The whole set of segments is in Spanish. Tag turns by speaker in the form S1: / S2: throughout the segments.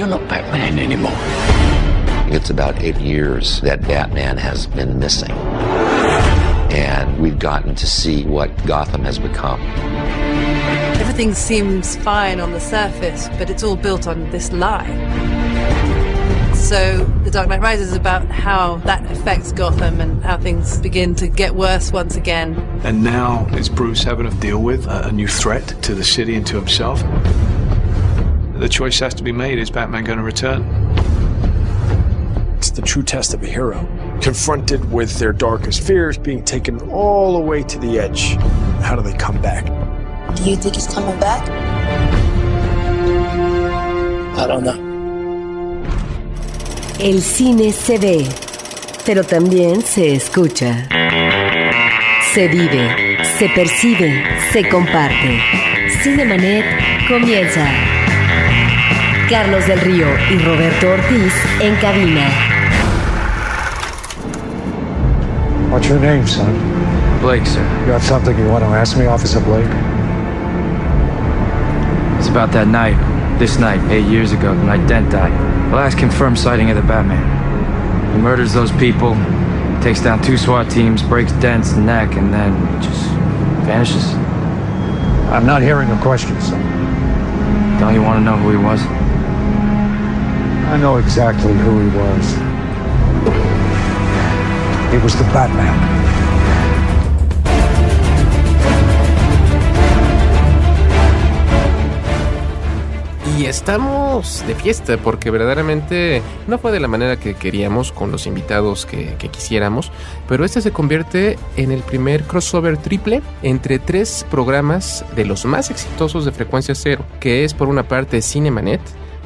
S1: You're not Batman anymore.
S2: It's about eight years that Batman has been missing. And we've gotten to see what Gotham has become.
S3: Everything seems fine on the surface, but it's all built on this lie. So, The Dark Knight Rises is about how that affects Gotham and how things begin to get worse once again.
S4: And now is Bruce having to deal with a, a new threat to the city and to himself? The choice has to be made is Batman going to return?
S5: It's the true test of a hero. Confronted with their darkest fears, being taken all the way to the edge. How do they come back?
S6: Do you think he's coming back?
S7: I don't know.
S8: El cine se ve, pero también se escucha. Se vive, se percibe, se comparte. Cinemanet comienza. Carlos del Río y Roberto Ortiz en cabina.
S9: What's your name, son?
S10: Blake, sir.
S9: You have something you want to ask me, Officer Blake?
S10: It's about that night, this night, eight years ago, the night Dent died. Last confirmed sighting of the Batman. He murders those people, takes down two SWAT teams, breaks Dent's neck, and then just vanishes.
S9: I'm not hearing a question, son.
S10: Don't you want to know who he was?
S9: I know exactly who he was. He was the Batman.
S11: Y estamos de fiesta porque verdaderamente no fue de la manera que queríamos con los invitados que, que, quisiéramos, pero este se convierte en el primer crossover triple entre tres programas de los más exitosos de frecuencia cero, que es por una parte Cinemanet,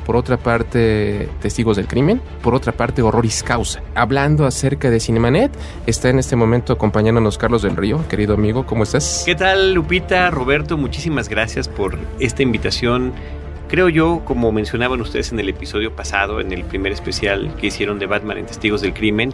S11: por otra parte Testigos del Crimen, por otra parte Horroris Causa. Hablando acerca de Cinemanet, está en este momento acompañándonos Carlos del Río, querido amigo, ¿cómo estás?
S12: ¿Qué tal Lupita, Roberto? Muchísimas gracias por esta invitación Creo yo, como mencionaban ustedes en el episodio pasado, en el primer especial que hicieron de Batman en Testigos del Crimen,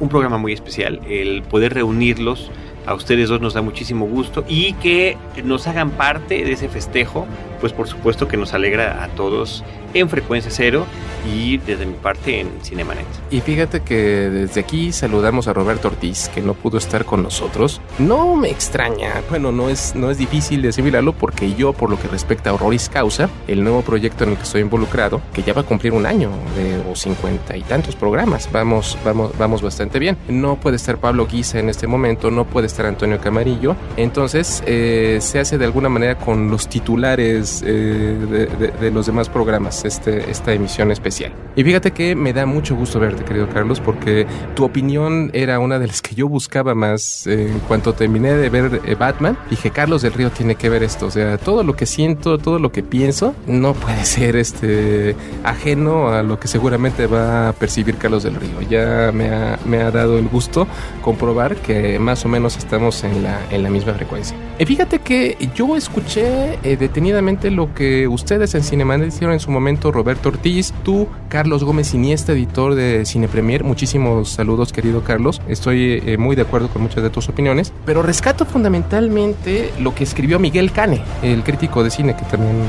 S12: un programa muy especial. El poder reunirlos a ustedes dos nos da muchísimo gusto y que nos hagan parte de ese festejo, pues por supuesto que nos alegra a todos en Frecuencia Cero y desde mi parte en Cinemanet.
S11: Y fíjate que desde aquí saludamos a Roberto Ortiz, que no pudo estar con nosotros. No me extraña, bueno, no es, no es difícil de asimilarlo porque yo, por lo que respecta a Horroris Causa, el nuevo proyecto en el que estoy involucrado, que ya va a cumplir un año de, o cincuenta y tantos programas, vamos, vamos, vamos bastante bien. No puede estar Pablo Guisa en este momento, no puede estar Antonio Camarillo, entonces eh, se hace de alguna manera con los titulares eh, de, de, los demás programas este, esta emisión especial. Y fíjate que me da mucho gusto verte, querido Carlos, porque tu opinión era una de las que yo buscaba más eh, en cuanto terminé de ver Batman. Dije, Carlos del Río tiene que ver esto. O sea, todo lo que siento, todo lo que pienso, no puede ser este ajeno a lo que seguramente va a percibir Carlos del Río. Ya me ha, me ha dado el gusto comprobar que más o menos estamos en la, en la misma frecuencia. Y fíjate que yo escuché eh, detenidamente lo que ustedes en Cinemanet hicieron en su momento Roberto Ortiz, tú, Carlos Gómez Iniesta, editor de Cine Premier. Muchísimos saludos, querido Carlos. Estoy eh, muy de acuerdo con muchas de tus opiniones, pero rescato fundamentalmente lo que escribió Miguel Cane, el crítico de cine que también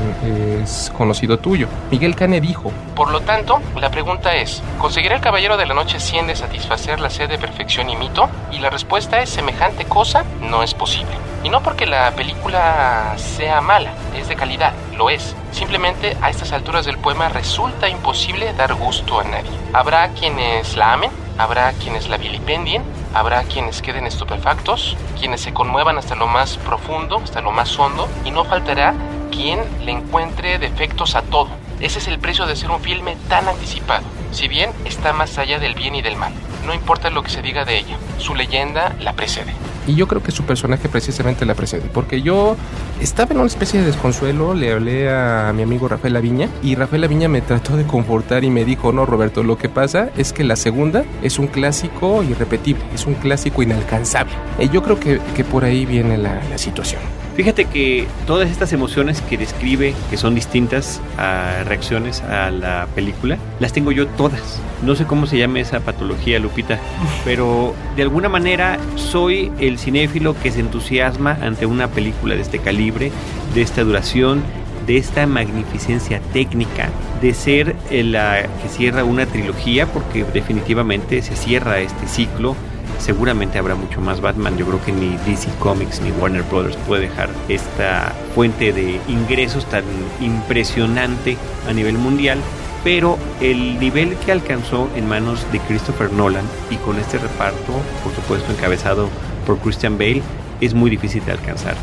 S11: es conocido tuyo. Miguel Cane dijo: Por lo tanto, la pregunta es: ¿conseguirá el Caballero de la Noche 100 de satisfacer la sed de perfección y mito? Y la respuesta es: semejante cosa no es posible. Y no porque la película sea mala, es de calidad, lo es. Simplemente a estas alturas del poema resulta imposible dar gusto a nadie. Habrá quienes la amen, habrá quienes la vilipendien, habrá quienes queden estupefactos, quienes se conmuevan hasta lo más profundo, hasta lo más hondo, y no faltará quien le encuentre defectos a todo. Ese es el precio de ser un filme tan anticipado, si bien está más allá del bien y del mal. No importa lo que se diga de ella, su leyenda la precede. Y yo creo que su personaje precisamente la precede, porque yo estaba en una especie de desconsuelo, le hablé a mi amigo Rafael Laviña y Rafael Laviña me trató de confortar y me dijo, no Roberto, lo que pasa es que la segunda es un clásico irrepetible, es un clásico inalcanzable. Y yo creo que, que por ahí viene la, la situación.
S12: Fíjate que todas estas emociones que describe, que son distintas a reacciones a la película, las tengo yo todas. No sé cómo se llama esa patología, Lupita, pero de alguna manera soy el cinéfilo que se entusiasma ante una película de este calibre, de esta duración, de esta magnificencia técnica, de ser la que cierra una trilogía, porque definitivamente se cierra este ciclo. Seguramente habrá mucho más Batman. Yo creo que ni DC Comics ni Warner Brothers puede dejar esta fuente de ingresos tan impresionante a nivel mundial pero el nivel que alcanzó en manos de Christopher Nolan y con este reparto, por supuesto encabezado por Christian Bale, es muy difícil de alcanzar.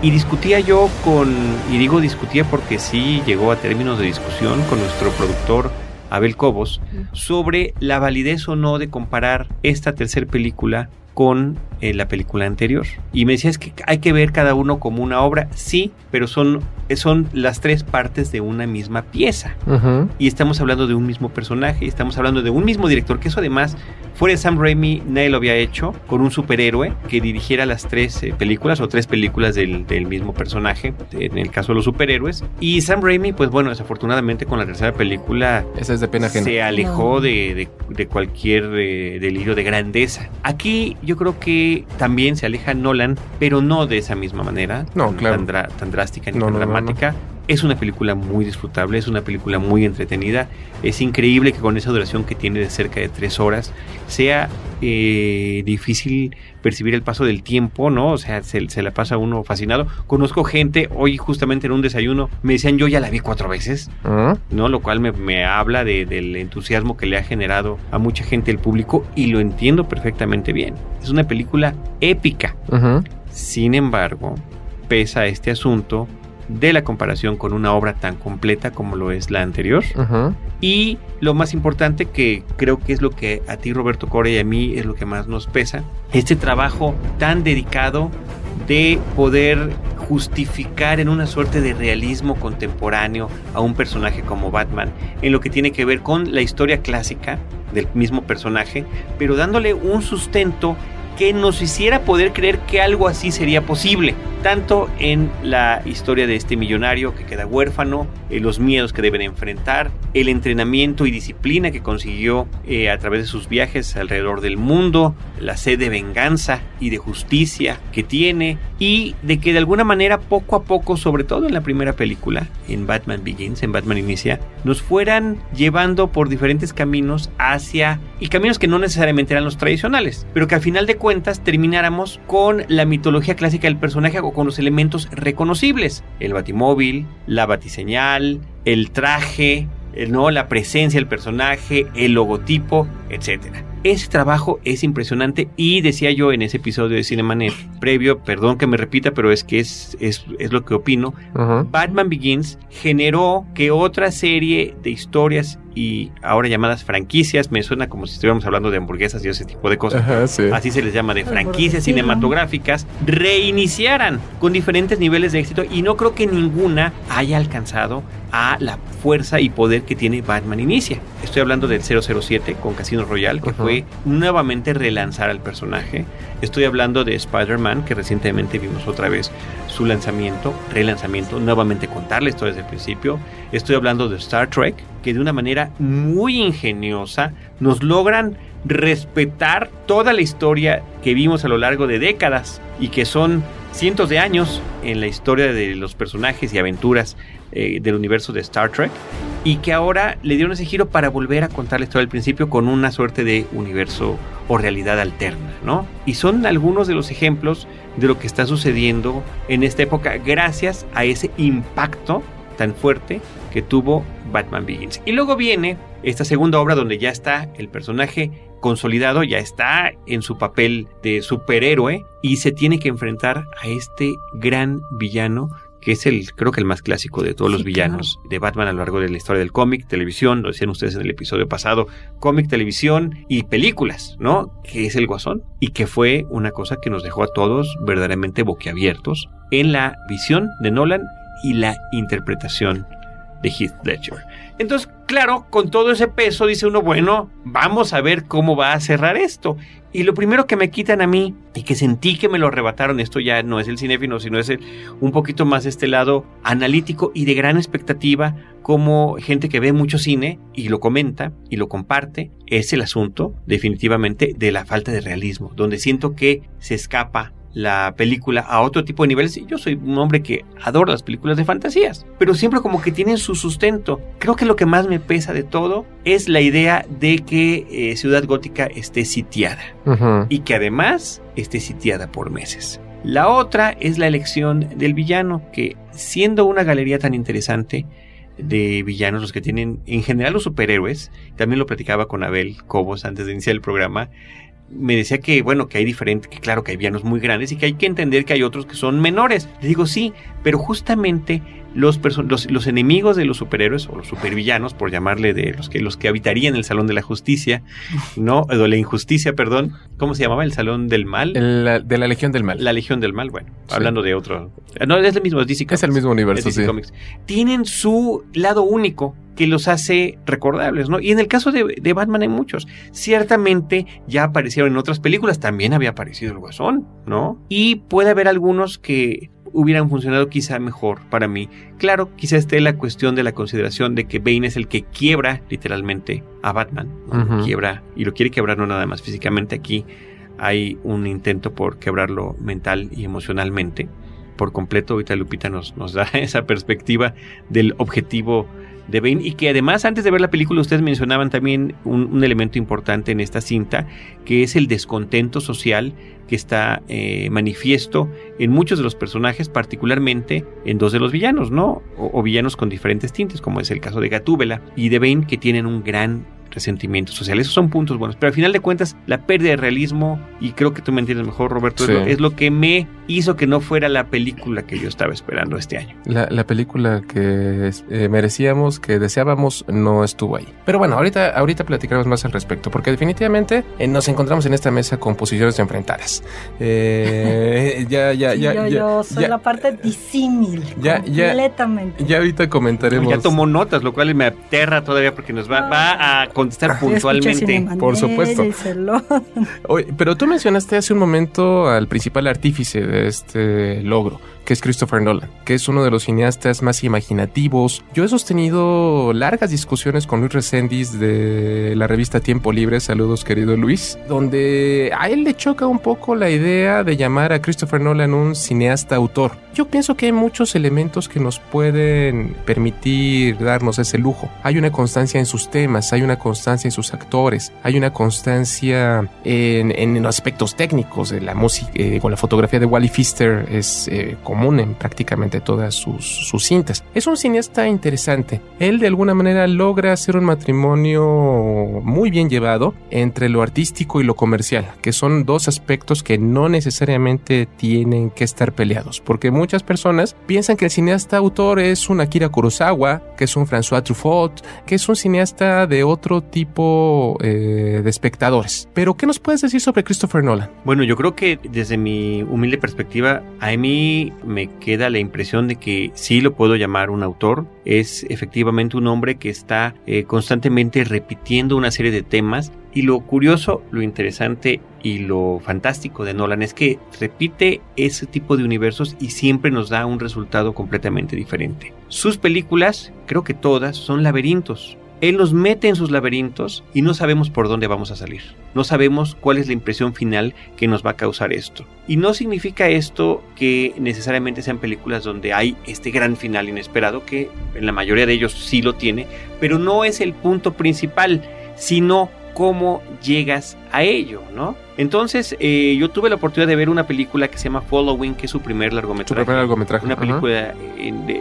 S12: Y discutía yo con, y digo discutía porque sí llegó a términos de discusión con nuestro productor Abel Cobos, sobre la validez o no de comparar esta tercera película con eh, la película anterior. Y me decía, es que hay que ver cada uno como una obra, sí, pero son, son las tres partes de una misma pieza. Y estamos hablando de un mismo personaje, estamos hablando de un mismo director, que eso además, fuera de Sam Raimi, nadie lo había hecho, con un superhéroe que dirigiera las tres eh, películas o tres películas del, mismo personaje, en el caso de los superhéroes. Y Sam Raimi, pues bueno, desafortunadamente con la tercera película...
S11: Esa es de pena
S12: Se alejó de, cualquier eh, delirio de grandeza. Aquí yo creo que también se aleja Nolan, pero no de esa misma manera,
S11: no,
S12: tan, tan, drástica ni tan dramática. Es una película muy disfrutable, es una película muy entretenida. Es increíble que con esa duración que tiene de cerca de tres horas sea eh, difícil percibir el paso del tiempo, ¿no? O sea, se, la pasa uno fascinado. Conozco gente, hoy justamente en un desayuno, me decían, yo ya la vi cuatro veces, ¿Ah? ¿no? Lo cual me, habla del entusiasmo que le ha generado a mucha gente el público y lo entiendo perfectamente bien. Es una película épica. Sin embargo, pesa este asunto de la comparación con una obra tan completa como lo es la anterior. Y lo más importante que creo que es lo que a ti Roberto Core y a mí es lo que más nos pesa, este trabajo tan dedicado de poder justificar en una suerte de realismo contemporáneo a un personaje como Batman, en lo que tiene que ver con la historia clásica del mismo personaje, pero dándole un sustento que nos hiciera poder creer que algo así sería posible, tanto en la historia de este millonario que queda huérfano, en los miedos que deben enfrentar, el entrenamiento y disciplina que consiguió eh, a través de sus viajes alrededor del mundo, la sed de venganza y de justicia que tiene, y de que de alguna manera poco a poco, sobre todo en la primera película, en Batman Begins, en Batman Inicia, nos fueran llevando por diferentes caminos hacia, y caminos que no necesariamente eran los tradicionales, pero que al final de cuentas termináramos con la mitología clásica del personaje o con los elementos reconocibles. El batimóvil, la batiseñal, el traje, ¿no? la presencia del personaje, el logotipo, etcétera. Ese trabajo es impresionante y decía yo en ese episodio de Cinemanet previo, perdón que me repita, pero es que es, es, lo que opino, Batman Begins generó que otra serie de historias y ahora llamadas franquicias, me suena como si estuviéramos hablando de hamburguesas y ese tipo de cosas, así se les llama de franquicias cinematográficas, reiniciaran con diferentes niveles de éxito y no creo que ninguna haya alcanzado a la fuerza y poder que tiene Batman Inicia. Estoy hablando del 007 con Casino Royale, que fue nuevamente relanzar al personaje. Estoy hablando de Spider-Man, que recientemente vimos otra vez su lanzamiento, relanzamiento, nuevamente contar la historia desde el principio. Estoy hablando de Star Trek, que de una manera muy ingeniosa nos logran respetar toda la historia que vimos a lo largo de décadas y que son cientos de años en la historia de los personajes y aventuras eh, del universo de Star Trek y que ahora le dieron ese giro para volver a contar la historia del principio con una suerte de universo o realidad alterna, ¿no? Y son algunos de los ejemplos de lo que está sucediendo en esta época gracias a ese impacto tan fuerte que tuvo Batman Begins. Y luego viene esta segunda obra donde ya está el personaje consolidado, ya está en su papel de superhéroe y se tiene que enfrentar a este gran villano que es el, creo que el más clásico de todos los villanos de Batman a lo largo de la historia del cómic, televisión, lo decían ustedes en el episodio pasado, cómic, televisión y películas, ¿no? Que es el Guasón y que fue una cosa que nos dejó a todos verdaderamente boquiabiertos en la visión de Nolan y la interpretación de Heath Ledger. Entonces, claro, con todo ese peso dice uno, bueno, vamos a ver cómo va a cerrar esto. Y lo primero que me quitan a mí y que sentí que me lo arrebataron, esto ya no es el cinéfilo, sino es un poquito más este lado analítico y de gran expectativa, como gente que ve mucho cine y lo comenta y lo comparte, es el asunto definitivamente de la falta de realismo, donde siento que se escapa la película a otro tipo de niveles. Y yo soy un hombre que adora las películas de fantasías, pero siempre como que tienen su sustento. Creo que lo que más me pesa de todo es la idea de que eh, Ciudad Gótica esté sitiada y que además esté sitiada por meses. La otra es la elección del villano, que siendo una galería tan interesante, de villanos, los que tienen en general los superhéroes. También lo platicaba con Abel Cobos antes de iniciar el programa. Me decía que, bueno, que hay diferentes, que claro que hay villanos muy grandes y que hay que entender que hay otros que son menores. Le digo, sí, pero justamente los, los, los, enemigos de los superhéroes o los supervillanos, por llamarle de los que, los que habitarían el Salón de la Justicia, ¿no? De la injusticia, perdón. ¿Cómo se llamaba? El Salón del Mal.
S11: de la Legión del Mal.
S12: La Legión del Mal, bueno, hablando de otro. No, es el mismo, es DC
S11: Es el mismo universo,
S12: sí. Tienen su lado único que los hace recordables, ¿no? Y en el caso de, de, Batman hay muchos. Ciertamente ya aparecieron en otras películas, también había aparecido el Guasón, ¿no? Y puede haber algunos que hubieran funcionado quizá mejor para mí. Claro, quizá esté la cuestión de la consideración de que Bane es el que quiebra literalmente a Batman. Quiebra, y lo quiere quebrar no nada más físicamente. Aquí hay un intento por quebrarlo mental y emocionalmente por completo. Ahorita Lupita nos, nos da esa perspectiva del objetivo de Bane y que además antes de ver la película ustedes mencionaban también un, elemento importante en esta cinta que es el descontento social que está eh, manifiesto en muchos de los personajes, particularmente en dos de los villanos, ¿no? O, o, villanos con diferentes tintes, como es el caso de Gatúbela y de Bane, que tienen un gran resentimiento social. Esos son puntos buenos. Pero al final de cuentas, la pérdida de realismo, y creo que tú me entiendes mejor, Roberto, es, lo, que me hizo que no fuera la película que yo estaba esperando este año.
S11: La, película que eh, merecíamos, que deseábamos, no estuvo ahí. Pero bueno, ahorita, ahorita platicaremos más al respecto, porque definitivamente eh, nos encontramos en esta mesa con posiciones enfrentadas.
S1: Eh, ya, ya, ya, Yo, soy la parte disímil. Ya, completamente.
S11: Ya, ahorita comentaremos.
S12: Ya tomó notas, lo cual me aterra todavía porque nos va, va a contestar puntualmente.
S11: Por supuesto. pero tú mencionaste hace un momento al principal artífice de este logro que es Christopher Nolan, que es uno de los cineastas más imaginativos. Yo he sostenido largas discusiones con Luis Resendiz de la revista Tiempo Libre, saludos querido Luis, donde a él le choca un poco la idea de llamar a Christopher Nolan un cineasta autor. Yo pienso que hay muchos elementos que nos pueden permitir darnos ese lujo. Hay una constancia en sus temas, hay una constancia en sus actores, hay una constancia en, en aspectos técnicos la música, eh, con la fotografía de Wally Pfister es eh, común en prácticamente todas sus, cintas. Es un cineasta interesante. Él de alguna manera logra hacer un matrimonio muy bien llevado entre lo artístico y lo comercial, que son dos aspectos que no necesariamente tienen que estar peleados, porque muchas personas piensan que el cineasta autor es un Akira Kurosawa, que es un François Truffaut, que es un cineasta de otro tipo eh, de espectadores. Pero, ¿qué nos puedes decir sobre Christopher Nolan?
S12: Bueno, yo creo que desde mi humilde perspectiva, a mí me queda la impresión de que sí lo puedo llamar un autor. Es efectivamente un hombre que está eh, constantemente repitiendo una serie de temas. Y lo curioso, lo interesante y lo fantástico de Nolan es que repite ese tipo de universos y siempre nos da un resultado completamente diferente. Sus películas, creo que todas, son laberintos él nos mete en sus laberintos y no sabemos por dónde vamos a salir. No sabemos cuál es la impresión final que nos va a causar esto. Y no significa esto que necesariamente sean películas donde hay este gran final inesperado, que en la mayoría de ellos sí lo tiene, pero no es el punto principal, sino cómo llegas a ello, ¿no? Entonces, eh, yo tuve la oportunidad de ver una película que se llama Following, que es su primer largometraje.
S11: Su primer largometraje.
S12: Una película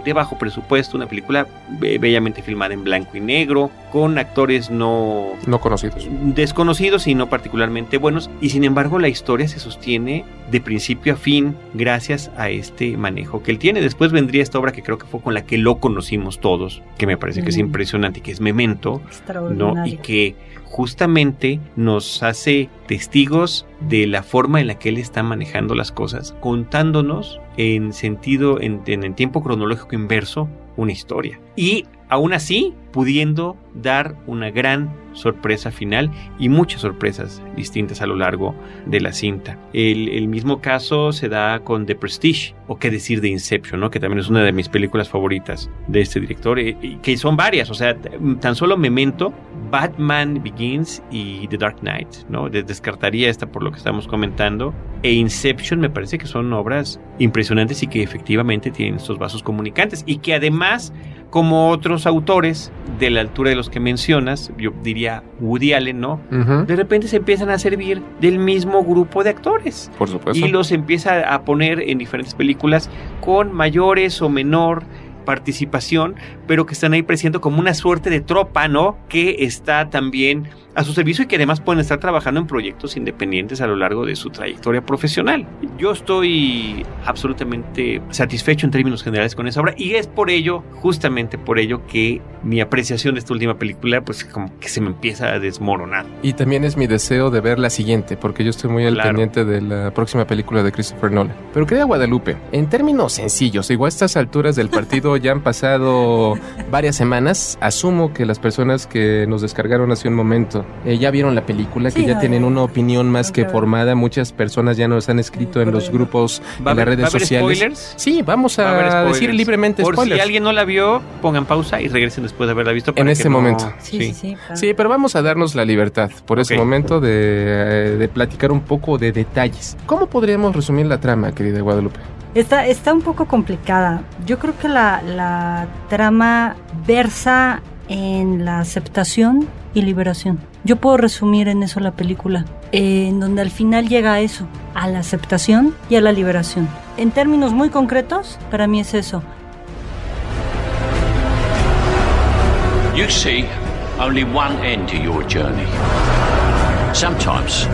S12: de, bajo presupuesto, una película bellamente filmada en blanco y negro, con actores no...
S11: No conocidos.
S12: Desconocidos y no particularmente buenos. Y sin embargo, la historia se sostiene de principio a fin gracias a este manejo que él tiene. Después vendría esta obra que creo que fue con la que lo conocimos todos, que me parece que es mm. impresionante, que es Memento. ¿no? Y que justamente nos hace testigos de la forma en la que él está manejando las cosas, contándonos en sentido, en, el tiempo cronológico inverso, una historia. Y aún así, pudiendo dar una gran sorpresa final y muchas sorpresas distintas a lo largo de la cinta. El, mismo caso se da con The Prestige, o qué decir de Inception, ¿no? que también es una de mis películas favoritas de este director, y, que son varias, o sea, tan solo Memento, Batman Begins y The Dark Knight, ¿no? Descartaría esta por lo que estamos comentando, e Inception me parece que son obras impresionantes y que efectivamente tienen estos vasos comunicantes y que además como otros autores de la altura de los que mencionas, yo diría Woody Allen, ¿no? De repente se empiezan a servir del mismo grupo de actores.
S11: Por supuesto.
S12: Y los empieza a poner en diferentes películas con mayores o menor participación, pero que están ahí presentando como una suerte de tropa, ¿no? Que está también a su servicio y que además pueden estar trabajando en proyectos independientes a lo largo de su trayectoria profesional. Yo estoy absolutamente satisfecho en términos generales con esa obra y es por ello, justamente por ello, que mi apreciación de esta última película pues como que se me empieza a desmoronar.
S11: Y también es mi deseo de ver la siguiente, porque yo estoy muy al pendiente de la próxima película de Christopher Nolan. Pero querida Guadalupe, en términos sencillos, igual a estas alturas del partido ya han pasado varias semanas, asumo que las personas que nos descargaron hace un momento eh, ya vieron la película, que ya tienen una opinión más que formada. Muchas personas ya nos han escrito en los grupos, en las redes sociales.
S12: Spoilers?
S11: Sí, vamos a, decir libremente
S12: Por si alguien no la vio, pongan pausa y regresen después de haberla visto.
S11: En ese momento. Sí, sí. Sí, pero vamos a darnos la libertad por ese momento de, eh, de platicar un poco de detalles. ¿Cómo podríamos resumir la trama, querida Guadalupe?
S7: Está, está un poco complicada. Yo creo que la, la trama versa en la aceptación y liberación. Yo puedo resumir en eso la película, en donde al final llega a eso, a la aceptación y a la liberación. En términos muy concretos, para mí es eso.
S13: You see only one end to your journey. Sometimes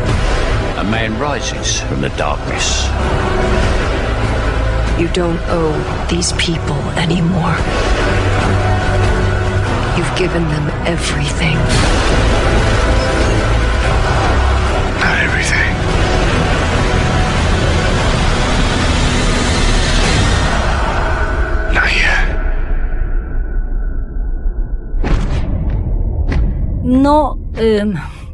S13: a man rises from the darkness.
S14: You don't owe these people anymore. You've given them everything.
S13: Not everything. Not yet.
S7: No, eh,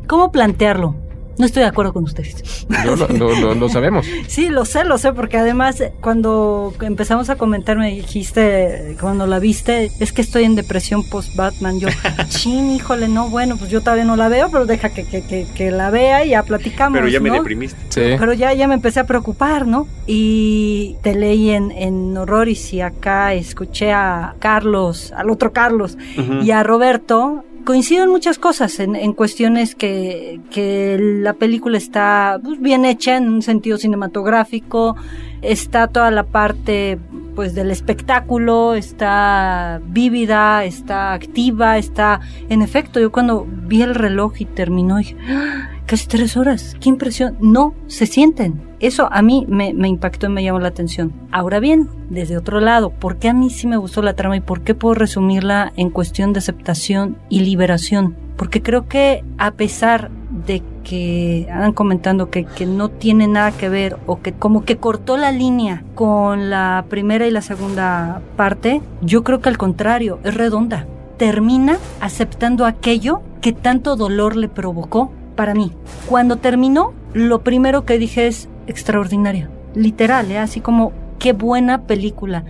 S7: ¿cómo plantearlo? No estoy de acuerdo con ustedes.
S11: No, no, lo sabemos.
S7: sí, lo sé, lo sé, porque además cuando empezamos a comentar me dijiste, cuando la viste, es que estoy en depresión post-Batman. Yo, chin, híjole, no, bueno, pues yo todavía no la veo, pero deja que, que, que, la vea y ya platicamos.
S12: Pero ya me deprimiste.
S7: Sí. Pero ya, ya me empecé a preocupar, ¿no? Y te leí en, en Horroris y acá escuché a Carlos, al otro Carlos, y a Roberto coincido en muchas cosas, en, cuestiones que, que, la película está pues, bien hecha en un sentido cinematográfico, está toda la parte pues del espectáculo, está vívida, está activa, está... En efecto, yo cuando vi el reloj y terminó, dije, ¡Ah! Casi tres horas, qué impresión, no se sienten. Eso a mí me, impactó y me llamó la atención. Ahora bien, desde otro lado, ¿por qué a mí sí me gustó la trama y por qué puedo resumirla en cuestión de aceptación y liberación? Porque creo que a pesar de que andan comentando que, que no tiene nada que ver o que como que cortó la línea con la primera y la segunda parte, yo creo que al contrario, es redonda. Termina aceptando aquello que tanto dolor le provocó para mí. Cuando terminó, lo primero que dije es extraordinario. Literal, ¿eh? así como qué buena película.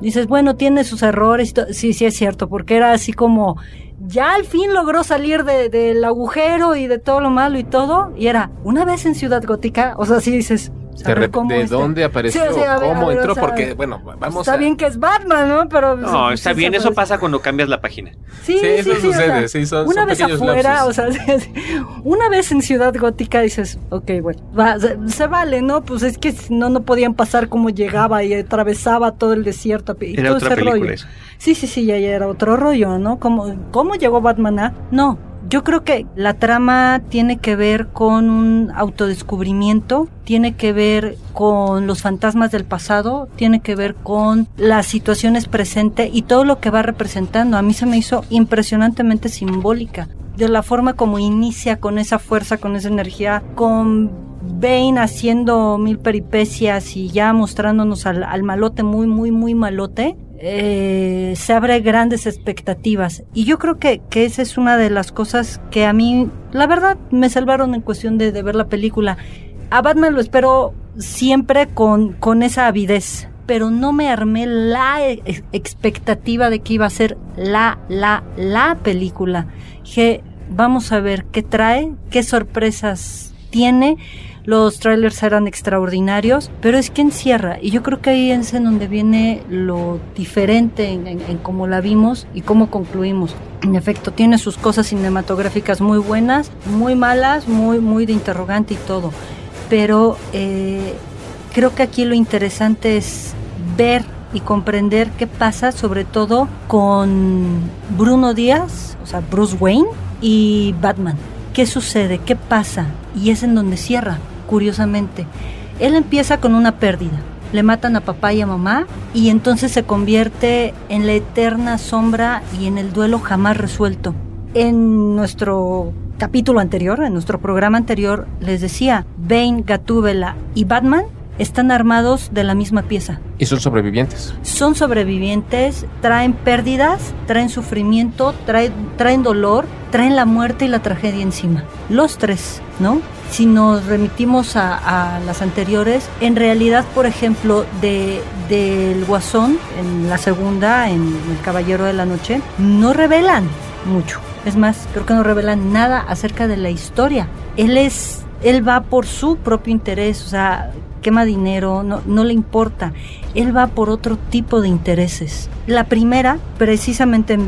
S7: Dices, bueno, tiene sus errores. Sí, sí es cierto, porque era así como, ya al fin logró salir del agujero y de todo lo malo y todo. Y era, una vez en Ciudad Gótica, o sea, sí dices,
S11: ¿De, dónde apareció? ¿Cómo entró? Porque, bueno, vamos
S7: Está bien que es Batman, ¿no? Pero...
S12: No, está bien, eso pasa cuando cambias la página.
S7: Sí, sí, eso sucede, sí, son, Una vez afuera, o sea, una vez en Ciudad Gótica dices, ok, bueno, se, vale, ¿no? Pues es que no, no podían pasar como llegaba y atravesaba todo el desierto y
S12: era
S7: todo
S12: otra
S7: ese rollo. Sí, sí, sí, ya, ya era otro rollo, ¿no? ¿Cómo, ¿Cómo llegó Batman a? No, yo creo que la trama tiene que ver con un autodescubrimiento, tiene que ver con los fantasmas del pasado, tiene que ver con las situaciones presentes y todo lo que va representando. A mí se me hizo impresionantemente simbólica de la forma como inicia con esa fuerza, con esa energía, con Bane haciendo mil peripecias y ya mostrándonos al, al, malote muy, muy, muy malote, eh, se abre grandes expectativas. Y yo creo que, que esa es una de las cosas que a mí, la verdad, me salvaron en cuestión de, de ver la película. A Batman lo espero siempre con, con esa avidez, pero no me armé la e, expectativa de que iba a ser la, la, la película. Que vamos a ver qué trae, qué sorpresas tiene los trailers eran extraordinarios, pero es que encierra, y yo creo que ahí es en donde viene lo diferente en, cómo la vimos y cómo concluimos. En efecto, tiene sus cosas cinematográficas muy buenas, muy malas, muy, muy de interrogante y todo, pero eh, creo que aquí lo interesante es ver y comprender qué pasa, sobre todo con Bruno Díaz, o sea, Bruce Wayne y Batman. ¿Qué sucede? ¿Qué pasa? Y es en donde cierra curiosamente. Él empieza con una pérdida. Le matan a papá y a mamá y entonces se convierte en la eterna sombra y en el duelo jamás resuelto. En nuestro capítulo anterior, en nuestro programa anterior, les decía, Bane, Gatúbela y Batman están armados de la misma pieza.
S11: ¿Y son sobrevivientes?
S7: Son sobrevivientes, traen pérdidas, traen sufrimiento, traen, traen dolor, traen la muerte y la tragedia encima. Los tres, ¿no? Si nos remitimos a, las anteriores, en realidad, por ejemplo, de del Guasón, en la segunda, en El Caballero de la Noche, no revelan mucho. Es más, creo que no revelan nada acerca de la historia. Él es él va por su propio interés, o sea, quema dinero, no, no le importa. Él va por otro tipo de intereses. La primera, precisamente en,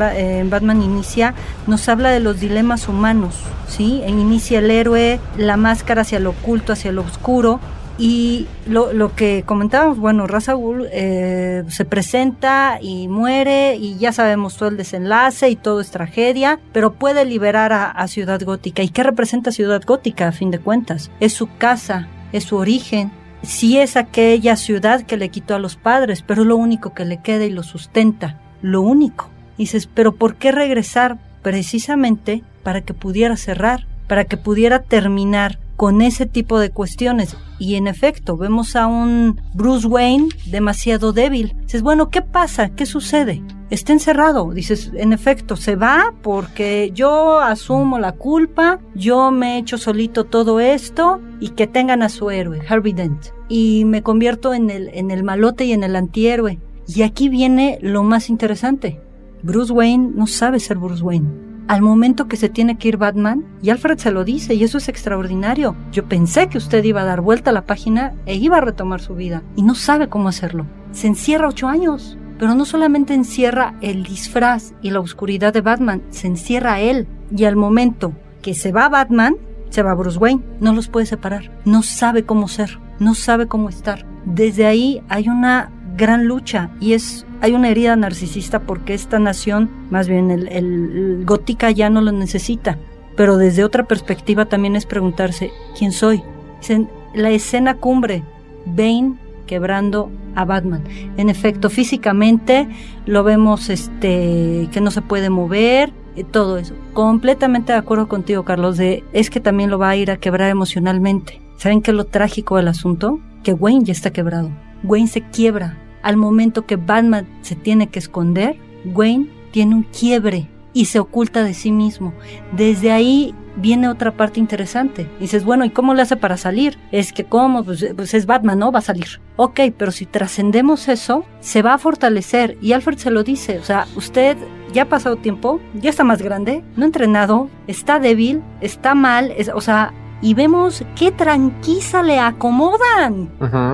S7: Batman Inicia, nos habla de los dilemas humanos, ¿sí? Inicia el héroe, la máscara hacia lo oculto, hacia lo oscuro, y lo, lo, que comentábamos, bueno, Ra's eh, se presenta y muere y ya sabemos todo el desenlace y todo es tragedia, pero puede liberar a, Ciudad Gótica. ¿Y qué representa Ciudad Gótica a fin de cuentas? Es su casa, es su origen, sí es aquella ciudad que le quitó a los padres, pero es lo único que le queda y lo sustenta, lo único. dices, pero ¿por qué regresar? Precisamente para que pudiera cerrar, para que pudiera terminar con ese tipo de cuestiones. Y en efecto, vemos a un Bruce Wayne demasiado débil. Dices, bueno, ¿qué pasa? ¿Qué sucede? Está encerrado. Dices, en efecto, se va porque yo asumo la culpa, yo me he hecho solito todo esto y que tengan a su héroe, Harvey Dent. Y me convierto en el, en el malote y en el antihéroe. Y aquí viene lo más interesante. Bruce Wayne no sabe ser Bruce Wayne al momento que se tiene que ir Batman, y Alfred se lo dice, y eso es extraordinario. Yo pensé que usted iba a dar vuelta a la página e iba a retomar su vida, y no sabe cómo hacerlo. Se encierra ocho años, pero no solamente encierra el disfraz y la oscuridad de Batman, se encierra él, y al momento que se va Batman, se va Bruce Wayne, no los puede separar, no sabe cómo ser, no sabe cómo estar. Desde ahí hay una gran lucha y es hay una herida narcisista porque esta nación, más bien el, gótica ya no lo necesita. Pero desde otra perspectiva también es preguntarse quién soy. La escena cumbre, Bane quebrando a Batman. En efecto, físicamente lo vemos este que no se puede mover, y todo eso. Completamente de acuerdo contigo, Carlos, de es que también lo va a ir a quebrar emocionalmente. ¿Saben qué es lo trágico del asunto? Que Wayne ya está quebrado. Wayne se quiebra al momento que Batman se tiene que esconder, Wayne tiene un quiebre y se oculta de sí mismo. Desde ahí viene otra parte interesante. Dices, bueno, ¿y cómo le hace para salir? Es que, ¿cómo? Pues, pues es Batman, ¿no? Va a salir. Ok, pero si trascendemos eso, se va a fortalecer. Y Alfred se lo dice, o sea, usted ya ha pasado tiempo, ya está más grande, no ha entrenado, está débil, está mal, o sea, y vemos qué tranquila le acomodan.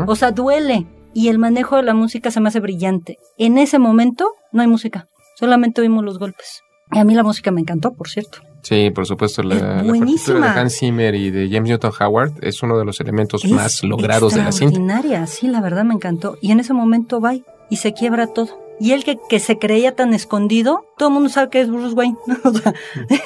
S7: O sea, duele y el manejo de la música se me hace brillante. En ese momento no hay música, solamente oímos los golpes. Y a mí la música me encantó, por cierto.
S11: Sí, por supuesto, la, buenísima. de Hans Zimmer y de James Newton Howard es uno de los elementos más logrados de la cinta.
S7: Extraordinaria, sí, la verdad me encantó. Y en ese momento va y se quiebra todo. Y él que, que se creía tan escondido, todo el mundo sabe que es Bruce Wayne. o sea,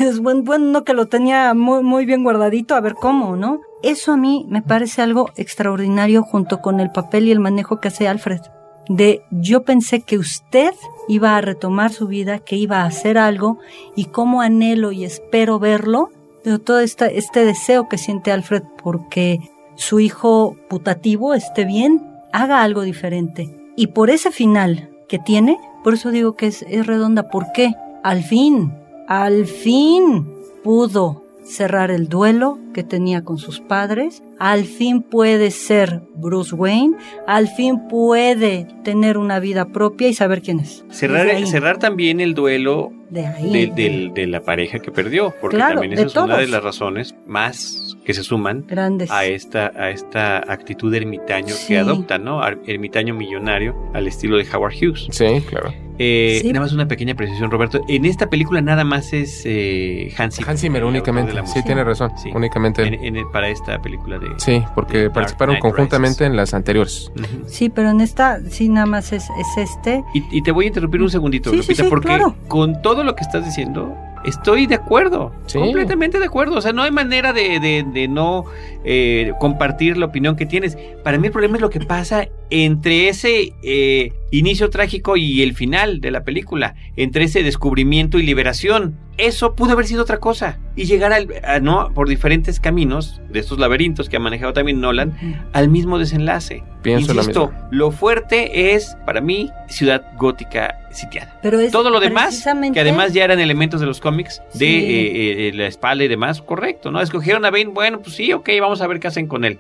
S7: es bueno, bueno que lo tenía muy, muy bien guardadito, a ver cómo, ¿no? Eso a mí me parece algo extraordinario junto con el papel y el manejo que hace Alfred. De yo pensé que usted iba a retomar su vida, que iba a hacer algo y cómo anhelo y espero verlo. Pero todo este, este deseo que siente Alfred porque su hijo putativo esté bien, haga algo diferente. Y por ese final, que tiene, por eso digo que es, es redonda. ¿Por qué? Al fin, al fin pudo cerrar el duelo que tenía con sus padres, al fin puede ser Bruce Wayne, al fin puede tener una vida propia y saber quién es.
S12: Cerrar, cerrar también el duelo de, de, la pareja que perdió, porque también esa es una de las razones más que se suman a esta a esta actitud ermitaño que adopta, ¿no? Ermitaño millonario al estilo de Howard Hughes.
S11: Sí, claro.
S12: Eh, nada más una pequeña precisión, Roberto. En esta película nada más es eh, Hans Zimmer.
S11: Hans Zimmer únicamente. Sí, tiene razón. Únicamente.
S12: En, para esta película de.
S11: Sí, porque participaron conjuntamente en las anteriores.
S7: Sí, pero en esta sí nada más es, este.
S12: Y, te voy a interrumpir un segundito, Lupita, porque con todo lo que estás diciendo, Estoy de acuerdo, completamente de acuerdo. O sea, no hay manera de, de, no eh, compartir la opinión que tienes. Para mí el problema es lo que pasa entre ese eh, inicio trágico y el final de la película, entre ese descubrimiento y liberación. Eso pudo haber sido otra cosa y llegar al, no por diferentes caminos de estos laberintos que ha manejado también Nolan al mismo desenlace.
S11: Pienso
S12: Insisto, lo, fuerte es para mí Ciudad Gótica sitiada. Pero Todo lo demás, que además ya eran elementos de los cómics de eh, eh, la espalda y demás, correcto, ¿no? Escogieron a Bane, bueno, pues sí, ok, vamos a ver qué hacen con él.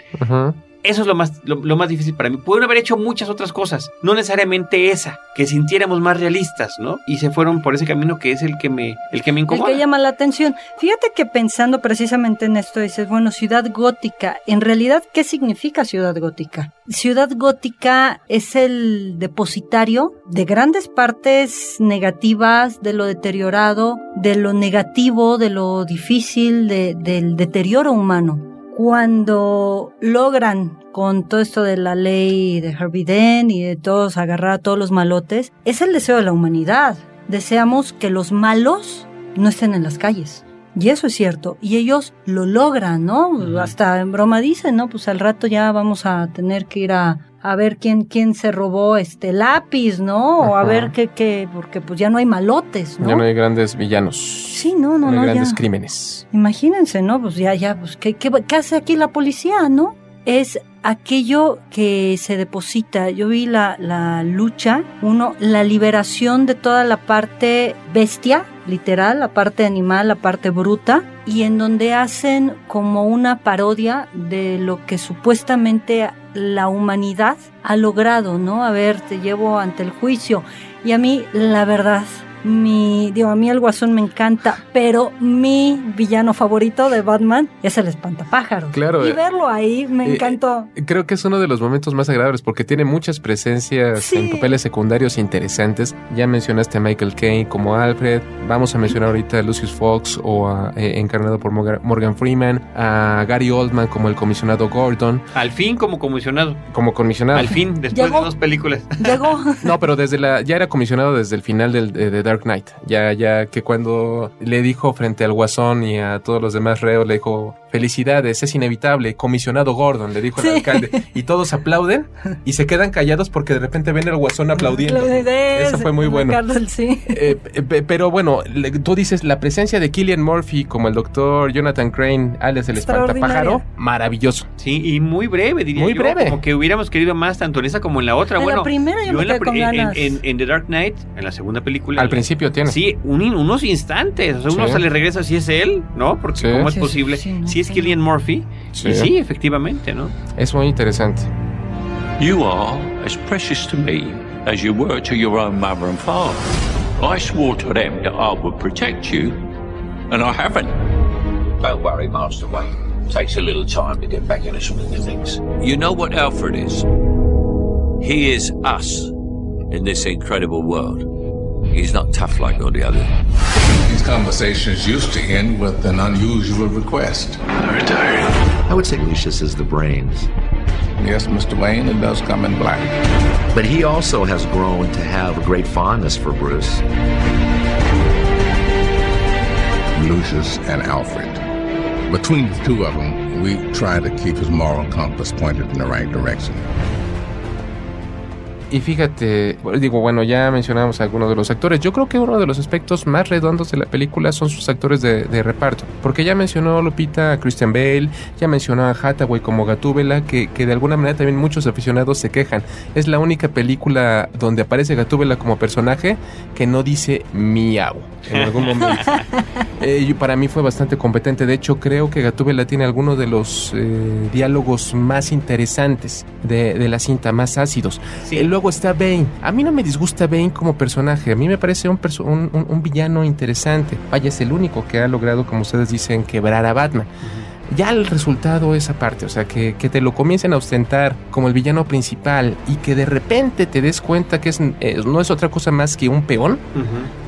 S12: Eso es lo más, lo, más difícil para mí. Pudieron haber hecho muchas otras cosas, no necesariamente esa, que sintiéramos más realistas, ¿no? Y se fueron por ese camino que es el que me, el que me incomoda.
S7: El que llama la atención. Fíjate que pensando precisamente en esto, dices, bueno, ciudad gótica, en realidad, ¿qué significa ciudad gótica? Ciudad gótica es el depositario de grandes partes negativas, de lo deteriorado, de lo negativo, de lo difícil, del deterioro humano cuando logran con todo esto de la ley de Harvey Dent y de todos agarrar a todos los malotes, es el deseo de la humanidad. Deseamos que los malos no estén en las calles. Y eso es cierto. Y ellos lo logran, ¿no? Hasta en broma dicen, ¿no? Pues al rato ya vamos a tener que ir a, a ver quién, quién se robó este lápiz, ¿no? O a ver qué, qué, porque pues ya no hay malotes, ¿no?
S11: Ya no hay grandes villanos.
S7: Sí, no, no,
S11: no.
S7: hay
S11: grandes crímenes.
S7: Imagínense, ¿no? Pues ya, ya, pues, ¿qué, qué, qué hace aquí la policía, no? Es aquello que se deposita. Yo vi la, la lucha, uno, la liberación de toda la parte bestia, literal, la parte animal, la parte bruta, y en donde hacen como una parodia de lo que supuestamente la humanidad ha logrado, ¿no? A ver, te llevo ante el juicio. Y a mí, la verdad, mi, digo, a mí el Guasón me encanta, pero mi villano favorito de Batman es el espantapájaros.
S11: Claro.
S7: Y verlo ahí me eh, encantó.
S11: creo que es uno de los momentos más agradables porque tiene muchas presencias en papeles secundarios interesantes. Ya mencionaste a Michael Caine como Alfred, vamos a mencionar ahorita a Lucius Fox o eh, encarnado por Morgan Freeman, a Gary Oldman como el comisionado Gordon.
S12: Al fin como comisionado.
S11: Como comisionado.
S12: Al fin, después de dos películas.
S7: Llegó.
S11: no, pero desde la, ya era comisionado desde el final del, de Dark Knight. Ya, ya que cuando le dijo frente al Guasón y a todos los demás reos, le dijo, felicidades, es inevitable, comisionado Gordon, le dijo el alcalde. Y todos aplauden y se quedan callados porque de repente ven al Guasón aplaudiendo. Eso fue muy bueno. Eh, pero bueno, tú dices, la presencia de Killian Murphy como el doctor Jonathan Crane, alias el espantapájaro, maravilloso.
S12: Sí, y muy breve, diría
S11: muy breve.
S12: Como que hubiéramos querido más tanto en esa como en la otra. bueno,
S7: la primera yo,
S12: en, The Dark Knight, en la segunda película.
S11: Al principio tiene.
S12: Sí, unos instantes. O sea, uno se le regresa si es él, ¿no? Porque ¿cómo es posible? si es Killian Murphy. Sí. Y sí, efectivamente, ¿no?
S11: Es muy interesante.
S13: You are as precious to me as you were to your own mother and father. I swore to them that I would protect you, and I haven't.
S2: Don't worry, Master Wayne. Takes a little time to get back into swing of the things.
S13: You know what Alfred is? He is us in this incredible world. He's not tough like all the others.
S15: Conversations used to end with an unusual request.
S2: I retired. I would say Lucius is the brains.
S15: Yes, Mr. Wayne, it does come in black.
S2: But he also has grown to have a great fondness for Bruce.
S15: Lucius and Alfred. Between the two of them, we try to keep his moral compass pointed in the right direction.
S11: Y fíjate, digo, bueno, ya mencionamos algunos de los actores. Yo creo que uno de los aspectos más redondos de la película son sus actores de, reparto. Porque ya mencionó Lupita a Christian Bale, ya mencionó a Hathaway como Gatúbela, que, que de alguna manera también muchos aficionados se quejan. Es la única película donde aparece Gatúbela como personaje que no dice miau en algún momento. eh, para mí fue bastante competente. De hecho, creo que Gatúbela tiene algunos de los eh, diálogos más interesantes de, de, la cinta, más ácidos. Sí. Eh, luego está Bane. A mí no me disgusta Bane como personaje. A mí me parece un, un, un, villano interesante. Vaya, es el único que ha logrado, como ustedes dicen, quebrar a Batman ya el resultado esa parte, o sea, que, que, te lo comiencen a ostentar como el villano principal y que de repente te des cuenta que es, eh, no es otra cosa más que un peón,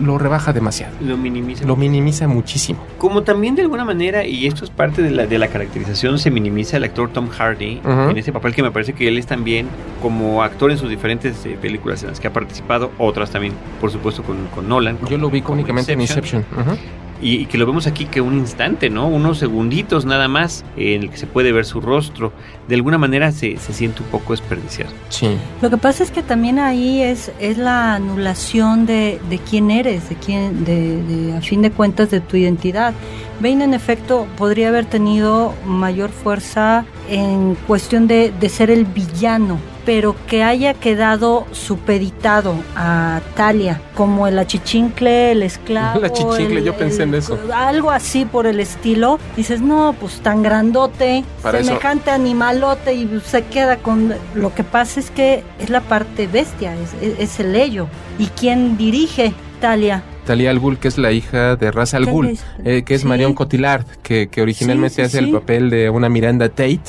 S11: lo rebaja demasiado.
S12: Lo minimiza.
S11: Lo minimiza muchísimo.
S12: Como también de alguna manera, y esto es parte de la, de la caracterización, se minimiza el actor Tom Hardy en ese papel que me parece que él es también como actor en sus diferentes eh, películas en las que ha participado, otras también, por supuesto, con, con Nolan.
S11: Yo lo vi únicamente en Inception
S12: y, que lo vemos aquí que un instante, ¿no? Unos segunditos nada más en el que se puede ver su rostro. De alguna manera se, se siente un poco desperdiciado.
S11: Sí.
S7: Lo que pasa es que también ahí es, es la anulación de, de quién eres, de quién, de, de, a fin de cuentas, de tu identidad. Bane en efecto podría haber tenido mayor fuerza en cuestión de, de ser el villano pero que haya quedado supeditado a Talia, como el achichincle, el esclavo.
S11: El achichincle, yo pensé en eso.
S7: Algo así por el estilo. Dices, no, pues tan grandote, semejante animalote y se queda con... Lo que pasa es que es la parte bestia, es, es el ello. ¿Y quién dirige Talia?
S11: Talia al Ghul, que es la hija de Ra's al Ghul, eh, que es Marion Cotillard, que, que originalmente hace el papel de una Miranda Tate,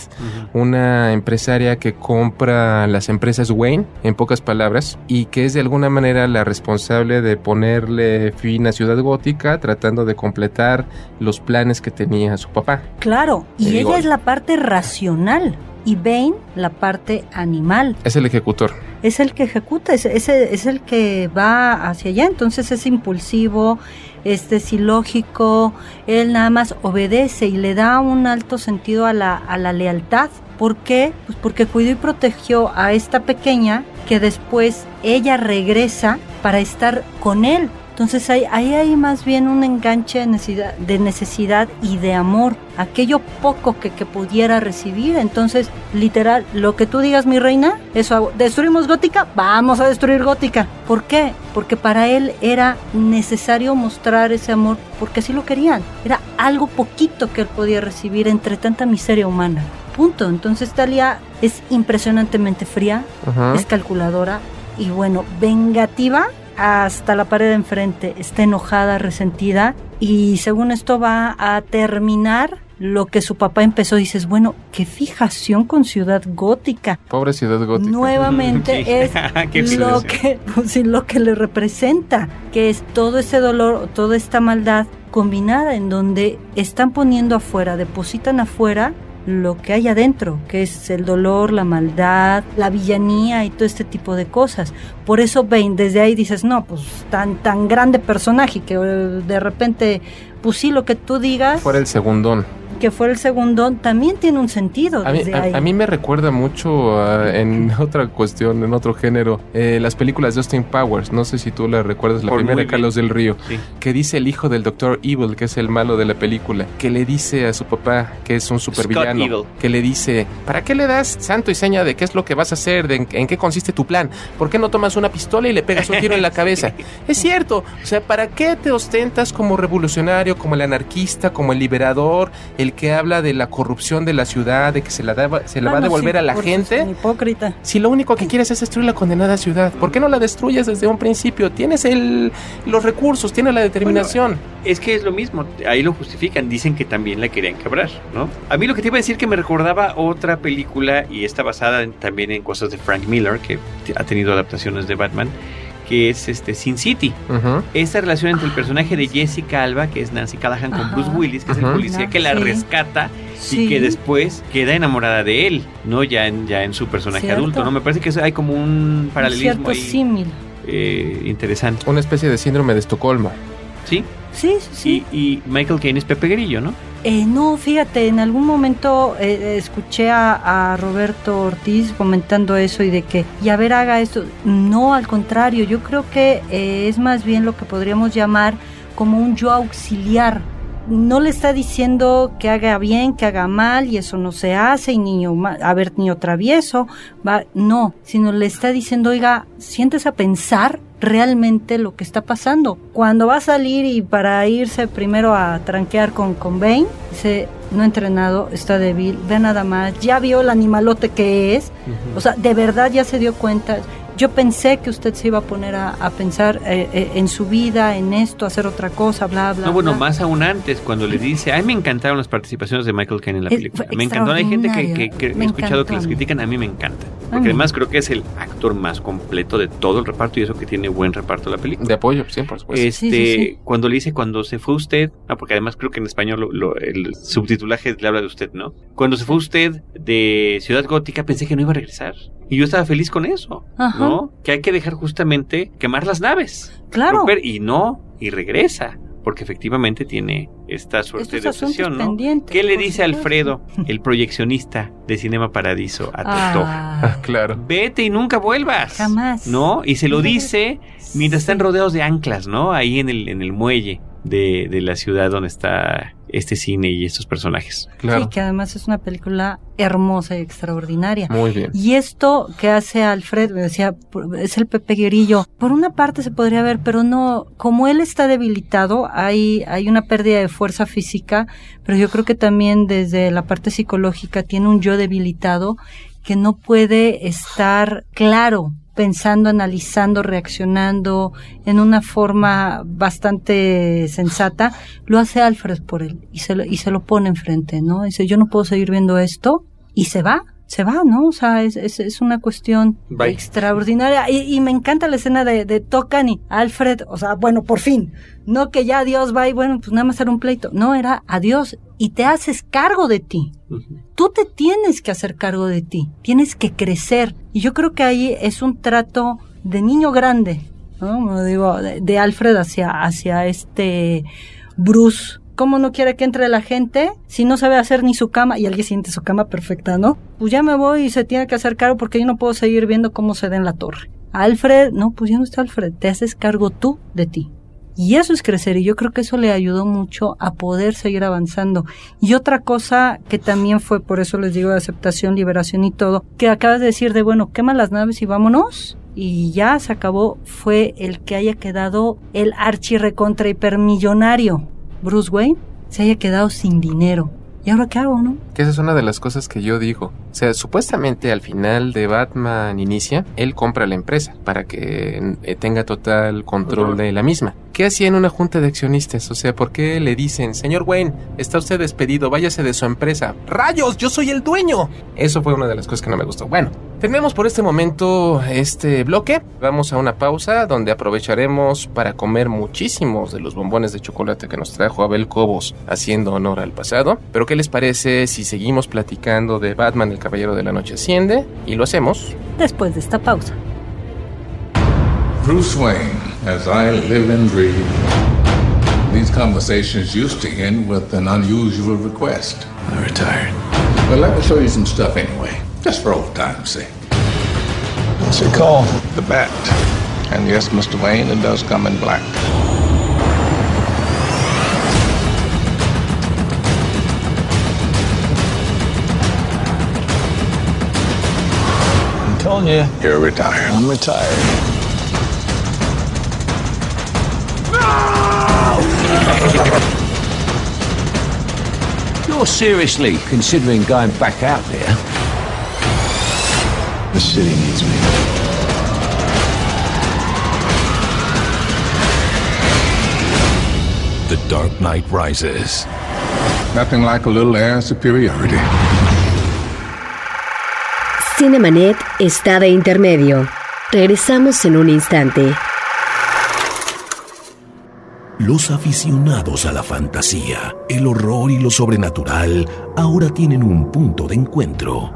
S11: una empresaria que compra las empresas Wayne, en pocas palabras, y que es de alguna manera la responsable de ponerle fin a Ciudad Gótica, tratando de completar los planes que tenía su papá.
S7: Claro, y ella es la parte racional y Bane la parte animal.
S11: Es el ejecutor.
S7: Es el que ejecuta, es, es, es el que va hacia allá, entonces es impulsivo, este es ilógico, él nada más obedece y le da un alto sentido a la, a la lealtad. ¿Por qué? Pues porque cuidó y protegió a esta pequeña que después ella regresa para estar con él. Entonces ahí, ahí hay más bien un enganche de necesidad, de necesidad y de amor, aquello poco que, que, pudiera recibir. Entonces, literal, lo que tú digas, mi reina, eso, destruimos Gótica, vamos a destruir Gótica. ¿Por qué? Porque para él era necesario mostrar ese amor, porque así lo querían. Era algo poquito que él podía recibir entre tanta miseria humana. Punto. Entonces Talia es impresionantemente fría, Ajá. es calculadora y bueno, vengativa hasta la pared de enfrente, está enojada, resentida y según esto va a terminar lo que su papá empezó, dices, bueno, qué fijación con Ciudad Gótica.
S11: Pobre Ciudad Gótica.
S7: Nuevamente
S12: Sí.
S7: es
S12: Qué
S7: lo que, pues, lo que le representa, que es todo ese dolor, toda esta maldad combinada en donde están poniendo afuera, depositan afuera lo que hay adentro, que es el dolor, la maldad, la villanía y todo este tipo de cosas. Por eso Bane, desde ahí dices, no, pues tan, tan grande personaje que eh, de repente, pues sí, lo que tú digas,
S11: Fuera el segundón.
S7: Que fue el segundo, también tiene un sentido
S11: A mí,
S7: desde
S11: a-
S7: ahí.
S11: a mí me recuerda mucho a- en otra cuestión, en otro género, eh, las películas de Austin Powers. No sé si tú la recuerdas, la
S12: Por
S11: primera Carlos del Río,
S12: Sí.
S11: que dice el hijo del Doctor Evil, que es el malo de la película, que le dice a su papá, que es un supervillano, que le dice, ¿para qué le das santo y seña de qué es lo que vas a hacer, de en, en qué consiste tu plan? ¿Por qué no tomas una pistola y le pegas un tiro en la cabeza? Es cierto, o sea, ¿para qué te ostentas como revolucionario, como el anarquista, como el liberador, el que habla de la corrupción de la ciudad, de que se la, se la va a devolver
S7: sí,
S11: a la gente?
S7: hipócrita.
S11: Si lo único que quieres es destruir la condenada ciudad, ¿por qué no la destruyes desde un principio? Tienes el, los recursos, tienes la determinación.
S12: Es que es lo mismo, ahí lo justifican, dicen que también la querían quebrar, ¿no? A mí lo que te iba a decir que me recordaba otra película y está basada en- también en cosas de Frank Miller, que ha tenido adaptaciones de Batman, que es este Sin City.
S11: Ujú.
S12: Esta relación entre el personaje de Jessica Alba, que es Nancy Callahan, con. Bruce Willis, que es el policía que la
S7: Sí.
S12: rescata
S7: Sí.
S12: y que después queda enamorada de él, no ya en, ya en su personaje
S7: Cierto.
S12: adulto, ¿no? Me parece que eso hay como un
S7: Un
S12: paralelismo
S7: cierto
S12: ahí
S7: símil.
S12: eh, interesante.
S11: Una especie de síndrome de Estocolmo.
S12: Sí,
S7: Sí, sí,
S12: Y, Michael Caine es Pepe Grillo, ¿no?
S7: Eh, no, fíjate, en algún momento eh, escuché a, Roberto Ortiz comentando eso y de que, y a ver, haga esto. No, al contrario, yo creo que eh, es más bien lo que podríamos llamar como un yo auxiliar no le está diciendo que haga bien, que haga mal y eso no se hace y niño, a ver, niño travieso, va, no, sino le está diciendo, oiga, sientes a pensar realmente lo que está pasando. Cuando va a salir y para irse primero a tranquear con, con Bane, dice, no entrenado, está débil, ve nada más, ya vio el animalote que es, o sea, de verdad ya se dio cuenta, yo pensé que usted se iba a poner a, pensar eh, eh, en su vida, en esto, hacer otra cosa, bla, bla.
S12: No, bueno, más aún antes, cuando le dice, a mí me encantaron las participaciones de Michael Caine en la película. Me encantó, hay gente que, que, he escuchado que las critican, a mí me encanta. Porque además creo que es el actor más completo de todo el reparto y eso que tiene buen reparto la película.
S11: De apoyo, sí, por supuesto.
S12: Este, cuando le dice cuando se fue usted, no, porque además creo que en español el subtitulaje le habla de usted, ¿no? Cuando se fue usted de Ciudad Gótica pensé que no iba a regresar. Y yo estaba feliz con eso, ¿no? Que hay que dejar justamente quemar las naves.
S7: Claro.
S12: y no, y regresa porque efectivamente tiene esta suerte de obsesión, ¿no? ¿Qué le dice Alfredo, el proyeccionista de Cinema Paradiso, a Totó?
S11: Ah. ah, claro.
S12: Vete y nunca vuelvas.
S7: Jamás.
S12: ¿No? Y se lo dice mientras están rodeados de anclas, ¿no? Ahí en el, en el muelle de, de la ciudad donde está este cine y estos personajes.
S7: Claro. Sí, que además es una película hermosa y extraordinaria.
S11: Muy bien.
S7: Y esto que hace Alfred, me decía, es el Pepe Guerillo. Por una parte se podría ver, pero no, como él está debilitado, hay, hay una pérdida de fuerza física, pero yo creo que también desde la parte psicológica tiene un yo debilitado que no puede estar claro pensando, analizando, reaccionando en una forma bastante sensata, lo hace Alfred por él y se lo, y se lo pone enfrente, ¿no? Dice, yo no puedo seguir viendo esto y se va se va, ¿no? O sea, es, es, una cuestión extraordinaria. Y, me encanta la escena de, de Tocan y Alfred, o sea, bueno, por fin. No que ya Dios va y bueno, pues nada más era un pleito. No, era adiós y te haces cargo de ti. Tú te tienes que hacer cargo de ti. Tienes que crecer. Y yo creo que ahí es un trato de niño grande, ¿no? Como digo, de, de Alfred hacia, hacia este Bruce ¿Cómo no quiere que entre la gente si no sabe hacer ni su cama y alguien siente su cama perfecta, ¿no? Pues ya me voy y se tiene que hacer cargo porque yo no puedo seguir viendo cómo se da en la torre. Alfred, no, pues ya no está Alfred, te haces cargo tú de ti. Y eso es crecer y yo creo que eso le ayudó mucho a poder seguir avanzando. Y otra cosa que también fue, por eso les digo de aceptación, liberación y todo, que acabas de decir de, bueno, quema las naves y vámonos. Y ya se acabó, fue el que haya quedado el archirrecontra hipermillonario Bruce Wayne se haya quedado sin dinero. ¿Y ahora qué hago, no?
S11: Que esa es una de las cosas que yo digo. O sea, supuestamente al final de Batman Inicia, él compra la empresa para que eh, tenga total control de la misma. ¿Qué hacía en una junta de accionistas? O sea, ¿por qué le dicen, señor Wayne, está usted despedido, váyase de su empresa? ¡Rayos! ¡Yo soy el dueño! Eso fue una de las cosas que no me gustó. Bueno, tenemos por este momento este bloque. Vamos a una pausa donde aprovecharemos para comer muchísimos de los bombones de chocolate que nos trajo Abel Cobos haciendo honor al pasado. Pero ¿qué les parece si seguimos platicando de Batman el Caballero de la Noche Asciende? Y lo hacemos
S7: después de esta pausa.
S15: Bruce Wayne, as I live and breathe. These conversations used to end with an unusual request.
S4: I retired.
S15: Well, let me show you some stuff anyway, just for old time's sake.
S4: What's it called?
S15: The Bat. And yes, Mr. Wayne, it does come in black.
S4: I'm telling you.
S15: You're retired.
S4: I'm retired.
S13: You're seriously considering going back out there?
S4: The city needs me.
S15: The Dark Knight Rises. Nothing like a little air superiority.
S8: Cinemanet está de intermedio. Regresamos en un instante.
S16: Los aficionados a la fantasía, el horror y lo sobrenatural ahora tienen un punto de encuentro.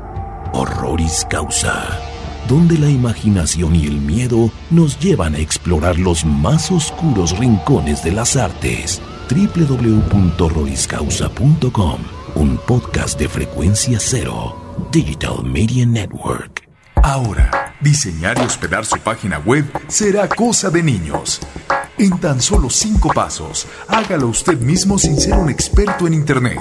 S16: Horroris Causa. donde la imaginación y el miedo nos llevan a explorar los más oscuros rincones de las artes. www.roriscausa.com, un podcast de frecuencia cero, Digital Media Network.
S17: Ahora, diseñar y hospedar su página web será cosa de niños. En tan solo cinco pasos, hágalo usted mismo sin ser un experto en Internet.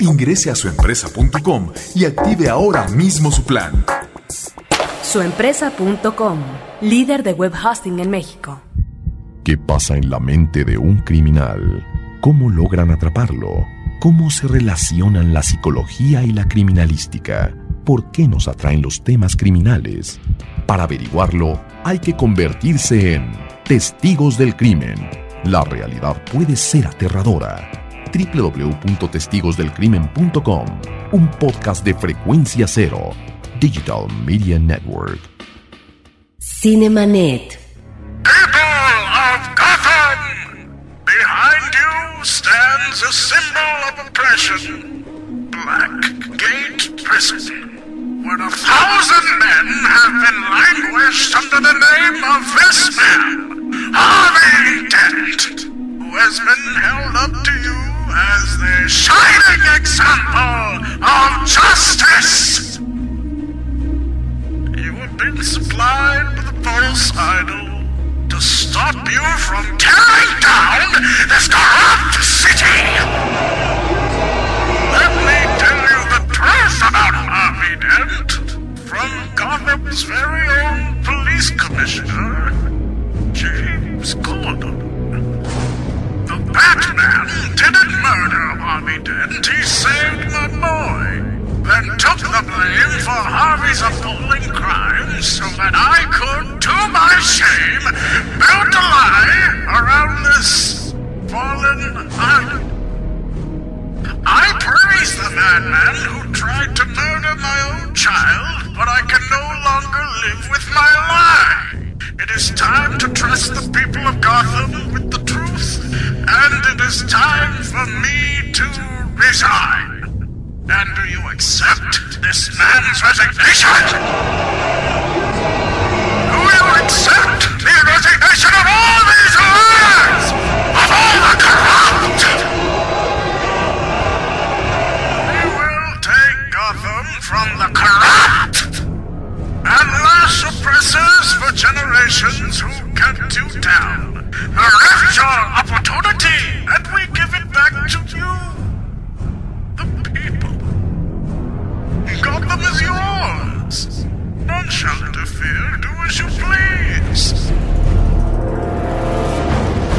S17: Ingrese a suempresa.com y active ahora mismo su plan.
S8: Suempresa.com, líder de web hosting en México.
S16: ¿Qué pasa en la mente de un criminal? ¿Cómo logran atraparlo? ¿Cómo se relacionan la psicología y la criminalística? ¿Por qué nos atraen los temas criminales? Para averiguarlo, hay que convertirse en testigos del crimen. La realidad puede ser aterradora. www.testigosdelcrimen.com, un podcast de frecuencia cero Digital Media Network.
S8: Cinemanet.
S18: People of Gotham! Behind you stands a symbol Blackgate Prison, where a thousand men have been languished under the name of this man, Harvey Dent, who has been held up to you as the shining example of justice. You have been supplied with a false idol to stop you from tearing down this corrupt city. About Harvey Dent from Gotham's very own police commissioner, James Gordon. The Batman didn't murder Harvey Dent, he saved my boy then took the blame for Harvey's appalling crimes so that I could, to my shame, build a lie around this fallen island. I praise the madman who tried to murder my own child, but I can no longer live with my lie. It is time to trust the people of Gotham with the truth, and it is time for me to resign. And do you accept this man's resignation? Do you accept the resignation of all these liars? Of all the corrupt? Corrupt and lash oppressors for generations who kept you down. Bereft your opportunity, and we give it back to you. The people. Gotham is yours. None shall interfere. Do as you please.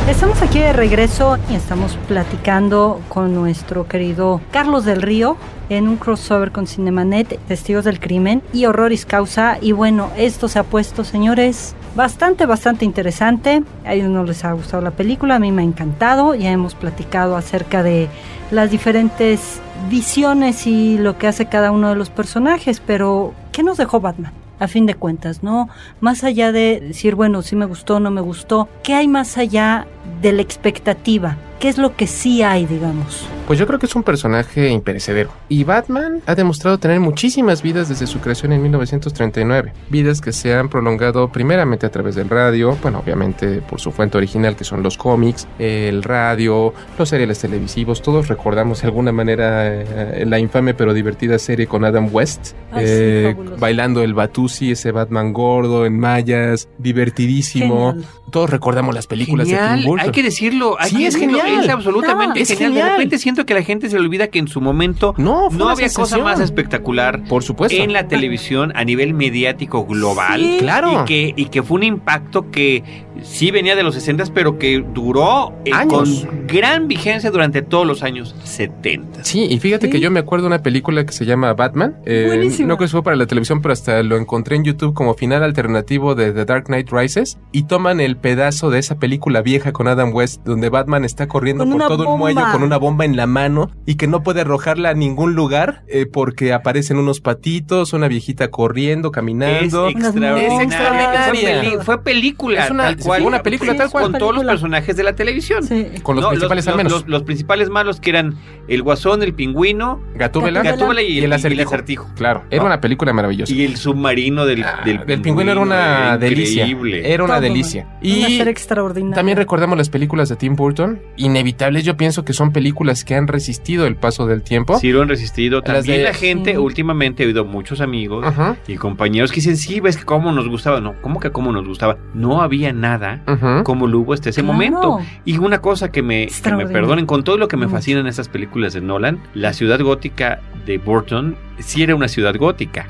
S7: Estamos aquí de regreso y estamos platicando con nuestro querido Carlos del Río en un crossover con Cinemanet, Testigos del Crimen y Horroris Causa. Y bueno, esto se ha puesto, señores, bastante, bastante interesante. A ellos no les ha gustado la película, a mí me ha encantado. Ya hemos platicado acerca de las diferentes visiones y lo que hace cada uno de los personajes, pero ¿qué nos dejó Batman? A fin de cuentas, ¿no? Más allá de decir, bueno, si me gustó, no me gustó, ¿qué hay más allá de la expectativa? ¿Qué es lo que sí hay, digamos?
S11: Pues yo creo que es un personaje imperecedero. Y Batman ha demostrado tener muchísimas vidas desde su creación en 1939. Vidas que se han prolongado primeramente a través del radio, bueno, obviamente por su fuente original que son los cómics, el radio, los seriales televisivos. Todos recordamos de alguna manera eh, la infame pero divertida serie con Adam West,
S7: Ay,
S11: eh,
S7: sí,
S11: bailando el Batusi, ese Batman gordo en mallas, divertidísimo.
S12: Genial.
S11: Todos recordamos las películas de Tim Burton.
S12: hay que decirlo, hay
S11: Sí,
S12: que
S11: es
S12: decirlo,
S11: genial.
S12: Es absolutamente genial.
S11: genial.
S12: De repente siento que la gente se le olvida que en su momento no,
S11: una
S12: había cosa más espectacular
S11: Por supuesto.
S12: en la televisión a nivel mediático global.
S11: Sí. Claro.
S12: Y que, y que fue un impacto que sí venía de los 60, pero que duró eh,
S11: Años.
S12: con gran vigencia durante todos los años 70.
S11: Sí, y fíjate que yo me acuerdo de una película que se llama Batman. Eh, no creo que fue para la televisión, pero hasta lo encontré en YouTube como final alternativo de The Dark Knight Rises. Y toman el pedazo de esa película vieja con Adam West, donde Batman está corriendo
S7: Con
S11: por todo un
S7: bomba.
S11: muelle con una bomba en la mano y que no puede arrojarla a ningún lugar eh, porque aparecen unos patitos, una viejita corriendo, caminando.
S12: Es extraordinaria.
S11: Es extraordinaria.
S12: Fue, peli- fue película.
S11: Es una-
S12: cual.
S11: Una película tal cual.
S12: Con todos los personajes de la televisión.
S11: Con los principales al menos.
S12: Los, principales malos que eran el Guasón, el Pingüino,
S11: Gatúbela,
S12: Gatúbela y,
S11: el,
S12: acertijo.
S11: acertijo. Claro, era una película maravillosa.
S12: Y el submarino del,
S11: Ah,
S12: del,
S11: del pingüino era una delicia. Era una
S7: Todo.
S11: delicia.
S7: Una
S11: Y
S7: serie extraordinaria.
S11: también recordamos las películas de Tim Burton. Inevitables, yo pienso que son películas que han resistido el paso del tiempo.
S12: Sí, lo han resistido. También
S11: de-
S12: la gente,
S11: Sí.
S12: últimamente he oído muchos amigos
S11: Ajá.
S12: y compañeros que dicen, sí, ves que cómo nos gustaba. No, ¿cómo que cómo nos gustaba? No había nada
S11: Ujú.
S12: como lo hubo hasta ese
S7: Claro.
S12: momento. Y una cosa que me, que me
S7: Extraordinario.
S12: perdonen, con todo lo que me
S7: Mucho.
S12: fascinan estas películas de Nolan, la ciudad gótica de Burton sí era una ciudad gótica.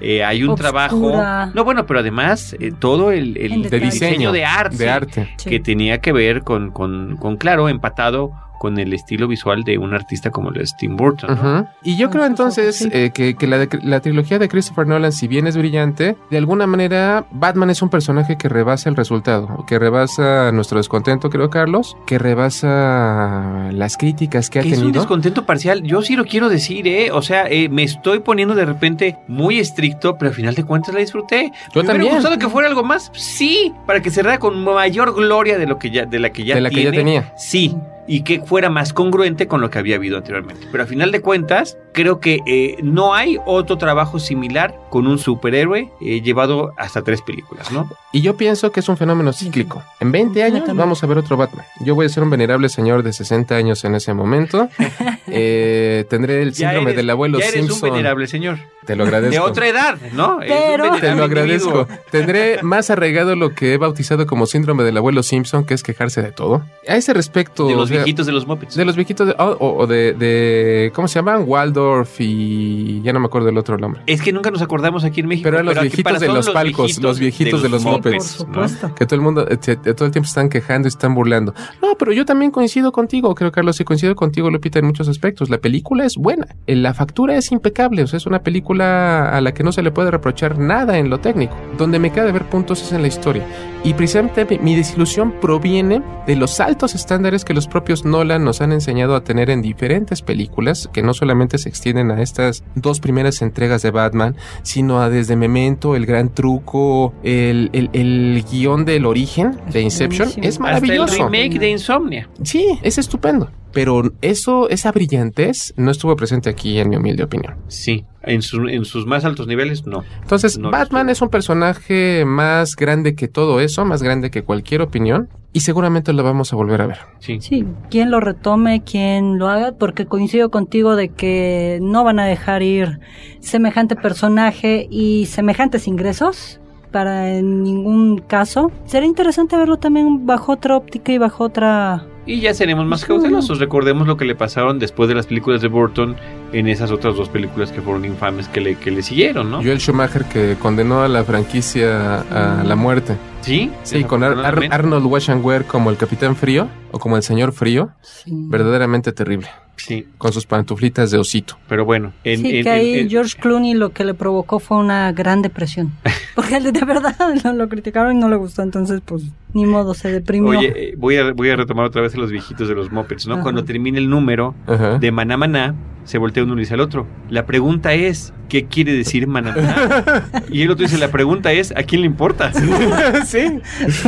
S12: Eh, hay un
S7: Obscura.
S12: trabajo. No, bueno, pero además eh, todo el, el
S7: En
S11: De diseño.
S12: de arte,
S11: De arte.
S7: Sí.
S12: que tenía que ver con, con, con, claro, empatado con el estilo visual de un artista como lo es Tim Burton.
S11: Y yo
S7: Con
S11: creo
S7: sus
S11: entonces
S7: sí.
S11: eh, que, que la, de- la trilogía de Christopher Nolan, si bien es brillante, de alguna manera Batman es un personaje que rebasa el resultado, que rebasa nuestro descontento, creo, Carlos, que rebasa las críticas que ha
S12: Que es un
S11: tenido.
S12: descontento parcial. Yo sí lo quiero decir, ¿eh? O sea, eh, me estoy poniendo de repente muy estricto, pero al final de cuentas la disfruté.
S11: Yo
S12: ¿Me
S11: también.
S12: hubiera gustado que fuera algo más? Sí, para que cerrara con mayor gloria de lo que ya, de la que ya
S11: De la que ya tenía.
S12: Sí. Y que fuera más congruente con lo que había habido anteriormente. Pero al final de cuentas, creo que eh, no hay otro trabajo similar con un superhéroe eh, llevado hasta tres películas, ¿no?
S11: Y yo pienso que es un fenómeno cíclico. En 20 años vamos a ver otro Batman. Yo voy a ser un venerable señor de 60 años en ese momento. Eh, tendré el
S12: Ya
S11: síndrome
S12: eres-
S11: del abuelo
S12: ya eres
S11: Simpson.
S12: un venerable señor.
S11: Te lo agradezco.
S12: De otra edad, ¿no?
S7: Pero-
S11: Te lo agradezco. Tendré más arraigado lo que he bautizado como síndrome del abuelo Simpson, que es quejarse de todo. A ese respecto.
S12: De
S11: o
S12: los
S11: sea,
S12: viejitos de los Muppets.
S11: De los viejitos de, o, o de, de- ¿Cómo se llaman? Waldorf y. Ya no me acuerdo del otro nombre.
S12: Es que nunca nos acordamos aquí en México.
S11: Pero eran los viejitos de los palcos, los viejitos de los Muppets.
S7: Por
S12: ¿no?
S7: supuesto.
S11: Que todo el mundo, eh, te- todo el tiempo se están quejando y están burlando. No, pero yo también coincido contigo, creo, Carlos, y coincido contigo, Lupita, en muchos aspectos. La película es buena. Eh, La factura es impecable. O sea, es una película a la que no se le puede reprochar nada en lo técnico. Donde me queda de ver puntos es en la historia. Y precisamente mi- desilusión proviene de los altos estándares que los propios Nolan nos han enseñado a tener en diferentes películas, que no solamente se extienden a estas dos primeras entregas de Batman, sino a desde Memento, El Gran Truco, el, el, el guion del origen de Inception.
S7: buenísimo.
S11: Es maravilloso.
S12: Hasta el remake de Insomnia.
S11: Sí, es estupendo. Pero eso, esa brillantez no estuvo presente aquí en mi humilde opinión.
S12: Sí, en, su- en sus más altos niveles, no.
S11: Entonces,
S12: No
S11: Batman es un personaje más grande que todo eso, más grande que cualquier opinión, y seguramente lo vamos a volver a ver.
S12: Sí.
S7: Sí, quien lo retome, quien lo haga, porque coincido contigo de que no van a dejar ir semejante personaje y semejantes ingresos para en ningún caso. Sería interesante verlo también bajo otra óptica y bajo otra...
S12: Y ya seremos más cautelosos. Recordemos lo que le pasaron después de las películas de Burton en esas otras dos películas que fueron infames que le, que le siguieron, ¿no?
S11: Joel Schumacher que condenó a la franquicia a la muerte.
S12: Sí,
S11: Sí, con Ar- Ar-. Arnold Schwarzenegger como el Capitán Frío o como el Señor Frío, verdaderamente terrible.
S12: Sí,
S11: Con sus pantuflitas de osito.
S12: pero bueno. En,
S7: sí,
S12: en-
S7: que ahí
S12: en-
S7: George Clooney lo que le provocó fue una gran depresión. Porque él de verdad lo, lo criticaron y no le gustó, entonces pues ni modo, se deprimió.
S12: Oye, eh, voy a, voy a retomar otra vez a los viejitos de los Muppets, ¿no?
S7: Ajá.
S12: Cuando termine el número
S11: Ajá.
S12: de Maná Maná, se voltea uno y le dice al otro. La pregunta es, ¿qué quiere decir Maná? Y el otro dice, la pregunta es, ¿a quién le importa?
S11: sí.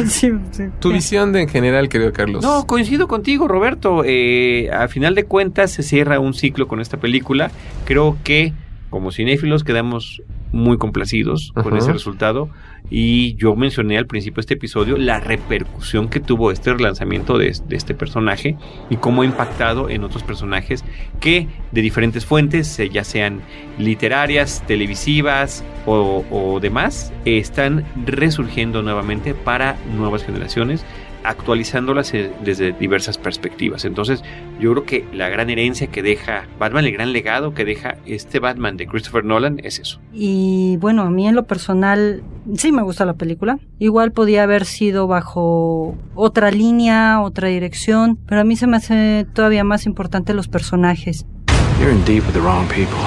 S7: Sí, sí.
S11: Tu visión de en general, querido Carlos.
S12: No, coincido contigo, Roberto. Eh, a final de cuentas se cierra un ciclo con esta película. Creo que como cinéfilos quedamos muy complacidos con ese resultado. Y yo mencioné al principio de este episodio la repercusión que tuvo este relanzamiento de, de este personaje y cómo ha impactado en otros personajes que de diferentes fuentes, eh, ya sean literarias, televisivas o, o demás, están resurgiendo nuevamente para nuevas generaciones actualizándolas eh, desde diversas perspectivas. Entonces, yo creo que la gran herencia que deja Batman, el gran legado que deja este Batman de Christopher Nolan es eso.
S7: Y bueno, a mí en lo personal sí me gusta la película. Igual podía haber sido bajo otra línea, otra dirección, pero a mí se me hace todavía más importante los personajes.
S4: You're in deep with the wrong people.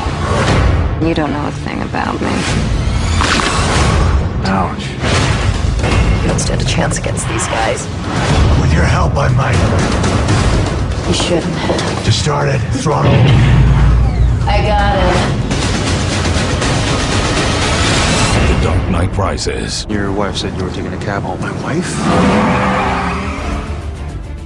S14: You don't know a thing about me.
S4: Ouch.
S14: Don't stand a chance against these guys.
S18: With your help, I might.
S14: You shouldn't have.
S18: Just started. Throttle.
S14: I got it.
S16: The Dark Knight Rises.
S19: Your wife said you were taking a cab home.
S5: My wife?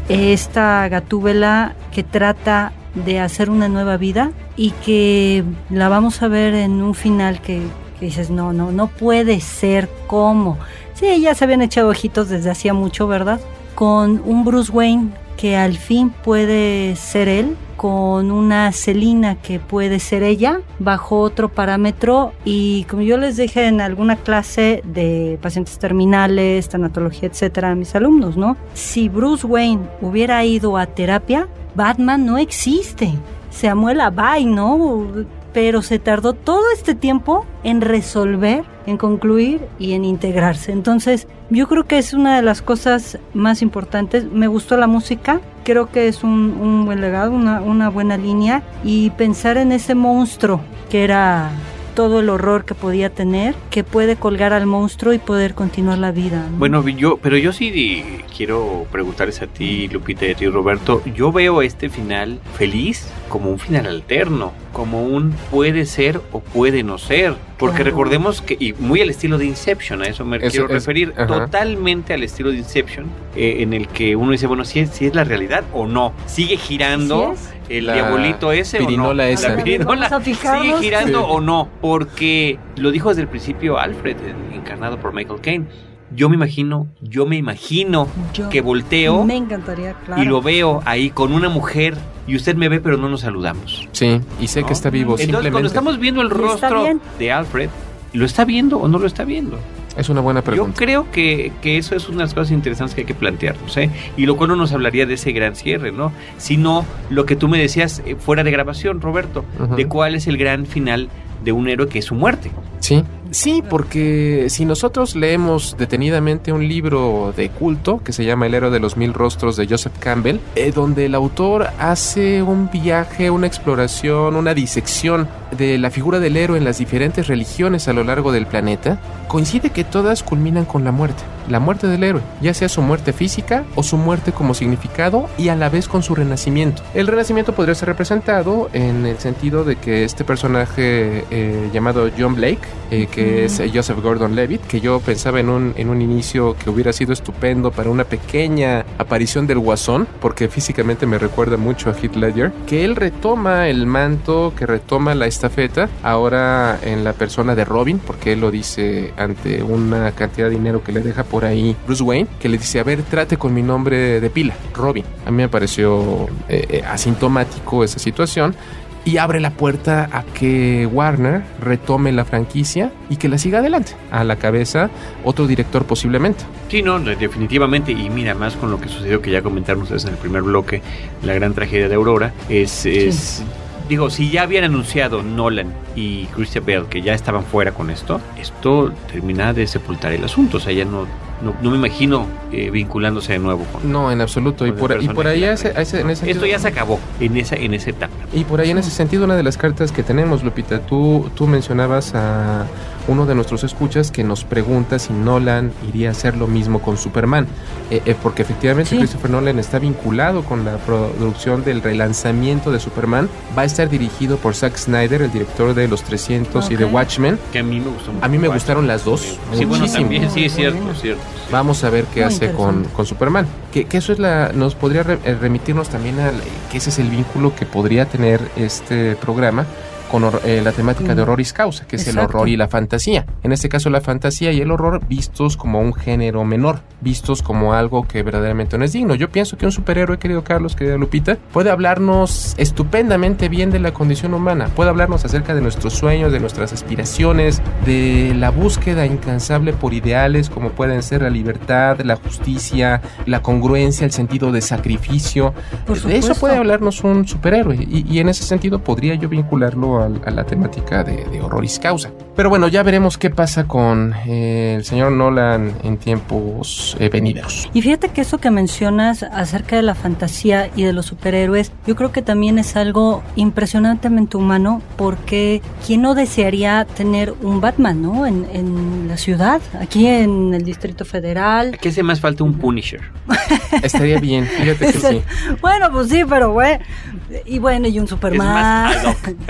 S7: Esta gatúbela que trata de hacer una nueva vida y que la vamos a ver en un final que, que dices, no, no, no puede ser como. Sí, ya se habían echado ojitos desde hacía mucho, ¿verdad? Con un Bruce Wayne que al fin puede ser él, con una Celina que puede ser ella, bajo otro parámetro y como yo les dije en alguna clase de pacientes terminales, tanatología, etcétera, a mis alumnos, ¿no? Si Bruce Wayne hubiera ido a terapia, Batman no existe. Samuel Abay, ¿no? Pero se tardó todo este tiempo en resolver, en concluir y en integrarse. Entonces, yo creo que es una de las cosas más importantes. Me gustó la música, creo que es un, buen legado, una, buena línea y pensar en ese monstruo que era todo el horror que podía tener, que puede colgar al monstruo y poder continuar la vida. ¿no?
S12: Bueno, yo, pero yo sí quiero preguntarles a ti, Lupita y a ti, Roberto. Yo veo este final feliz como un final alterno, como un puede ser o puede no ser. Porque
S11: Claro.
S12: recordemos que, y muy al estilo de Inception, a eso me quiero
S11: es-
S12: referir,
S11: ajá.
S12: totalmente al estilo de Inception, eh, en el que uno dice, bueno, si es, si es la realidad o no. Sigue girando
S7: ¿Sí
S12: el
S11: La
S12: diabolito ese o no.
S11: esa.
S12: La pirinola sigue girando
S11: Sí.
S12: o no. Porque lo dijo desde el principio Alfred, encarnado por Michael Caine. Yo me imagino, yo me imagino
S7: Yo
S12: que volteo
S7: Me encantaría, claro.
S12: y lo veo ahí con una mujer y usted me ve pero no nos saludamos.
S11: Sí, y sé
S12: ¿no?
S11: que está vivo.
S12: Entonces
S11: simplemente
S12: cuando estamos viendo el rostro de Alfred, ¿lo está viendo o no lo está viendo?
S11: Es una buena
S12: Yo
S11: pregunta.
S12: creo que, que eso es una de las cosas interesantes que hay que plantearnos, ¿eh? Y lo cual no nos hablaría de ese gran cierre, ¿no? Sino lo que tú me decías eh, fuera de grabación, Roberto, de cuál es el gran final de un héroe que es su muerte.
S11: Sí, sí, porque si nosotros leemos detenidamente un libro de culto que se llama El héroe de los mil rostros de Joseph Campbell, eh, donde el autor hace un viaje, una exploración, una disección de la figura del héroe en las diferentes religiones a lo largo del planeta, coincide que todas culminan con la muerte, la muerte del héroe, ya sea su muerte física o su muerte como significado y a la vez con su renacimiento. El renacimiento podría ser representado en el sentido de que este personaje eh, llamado John Blake, eh, que es eh, Joseph Gordon-Levitt, que yo pensaba en un, en un inicio que hubiera sido estupendo para una pequeña aparición del guasón, porque físicamente me recuerda mucho a Heath Ledger, que él retoma el manto, que retoma la estafeta, ahora en la persona de Robin, porque él lo dice ante una cantidad de dinero que le deja por ahí Bruce Wayne, que le dice, a ver, trate con mi nombre de pila, Robin. A mí me pareció eh, eh, asintomático esa situación y abre la puerta a que Warner retome la franquicia y que la siga adelante. A la cabeza otro director posiblemente.
S12: Sí, no, de- definitivamente. Y mira, más con lo que sucedió que ya comentaron ustedes en el primer bloque, la gran tragedia de Aurora, es, es digo, si ya habían anunciado Nolan y Christian Bale que ya estaban fuera con esto, esto termina de sepultar el asunto. O sea, ya no, no, no me imagino eh, vinculándose de nuevo con.
S11: No, en absoluto. Y por, y por ahí, ese- ese- en ese
S12: Esto ya se acabó en esa, en esa etapa.
S11: Y por ahí en ese sentido, una de las cartas que tenemos, Lupita, tú, tú mencionabas a uno de nuestros escuchas que nos pregunta si Nolan iría a hacer lo mismo con Superman. Eh, eh, porque efectivamente
S7: Sí.
S11: Christopher Nolan está vinculado con la producción del relanzamiento de Superman. Va a estar dirigido por Zack Snyder, el director de Los 300 y de. Watchmen.
S12: Que a mí me gustó mucho
S11: A mí me
S12: Watchmen.
S11: gustaron las dos.
S12: Sí, bueno, también, sí, es cierto, es cierto.
S11: Vamos a ver qué
S12: Muy
S11: hace con, Superman. Que, que eso es la. Nos podría re- eh, remitirnos también a que ese es el vínculo que podría tener este programa con eh, la temática de horroris causa, que es el horror y la fantasía. En este caso, la fantasía y el horror vistos como un género menor, vistos como algo que verdaderamente no es digno. Yo pienso que un superhéroe, querido Carlos, querida Lupita, puede hablarnos estupendamente bien de la condición humana, puede hablarnos acerca de nuestros sueños, de nuestras aspiraciones, de la búsqueda incansable por ideales como pueden ser la libertad, la justicia, la congruencia, el sentido de sacrificio.
S7: Por
S11: de eso puede hablarnos un superhéroe y, y en ese sentido podría yo vincularlo al- a, la temática de, de horroris causa. Pero bueno, ya veremos qué pasa con eh, el señor Nolan en tiempos eh, venideros.
S7: Y fíjate que eso que mencionas acerca de la fantasía y de los superhéroes, yo creo que también es algo impresionantemente humano porque ¿quién no desearía tener un Batman, ¿no? En, en la ciudad, aquí en el Distrito Federal.
S12: ¿Qué hace más falta un Punisher?
S11: Estaría bien, fíjate que sí.
S7: Bueno, pues sí, pero güey, Y bueno, y un Superman.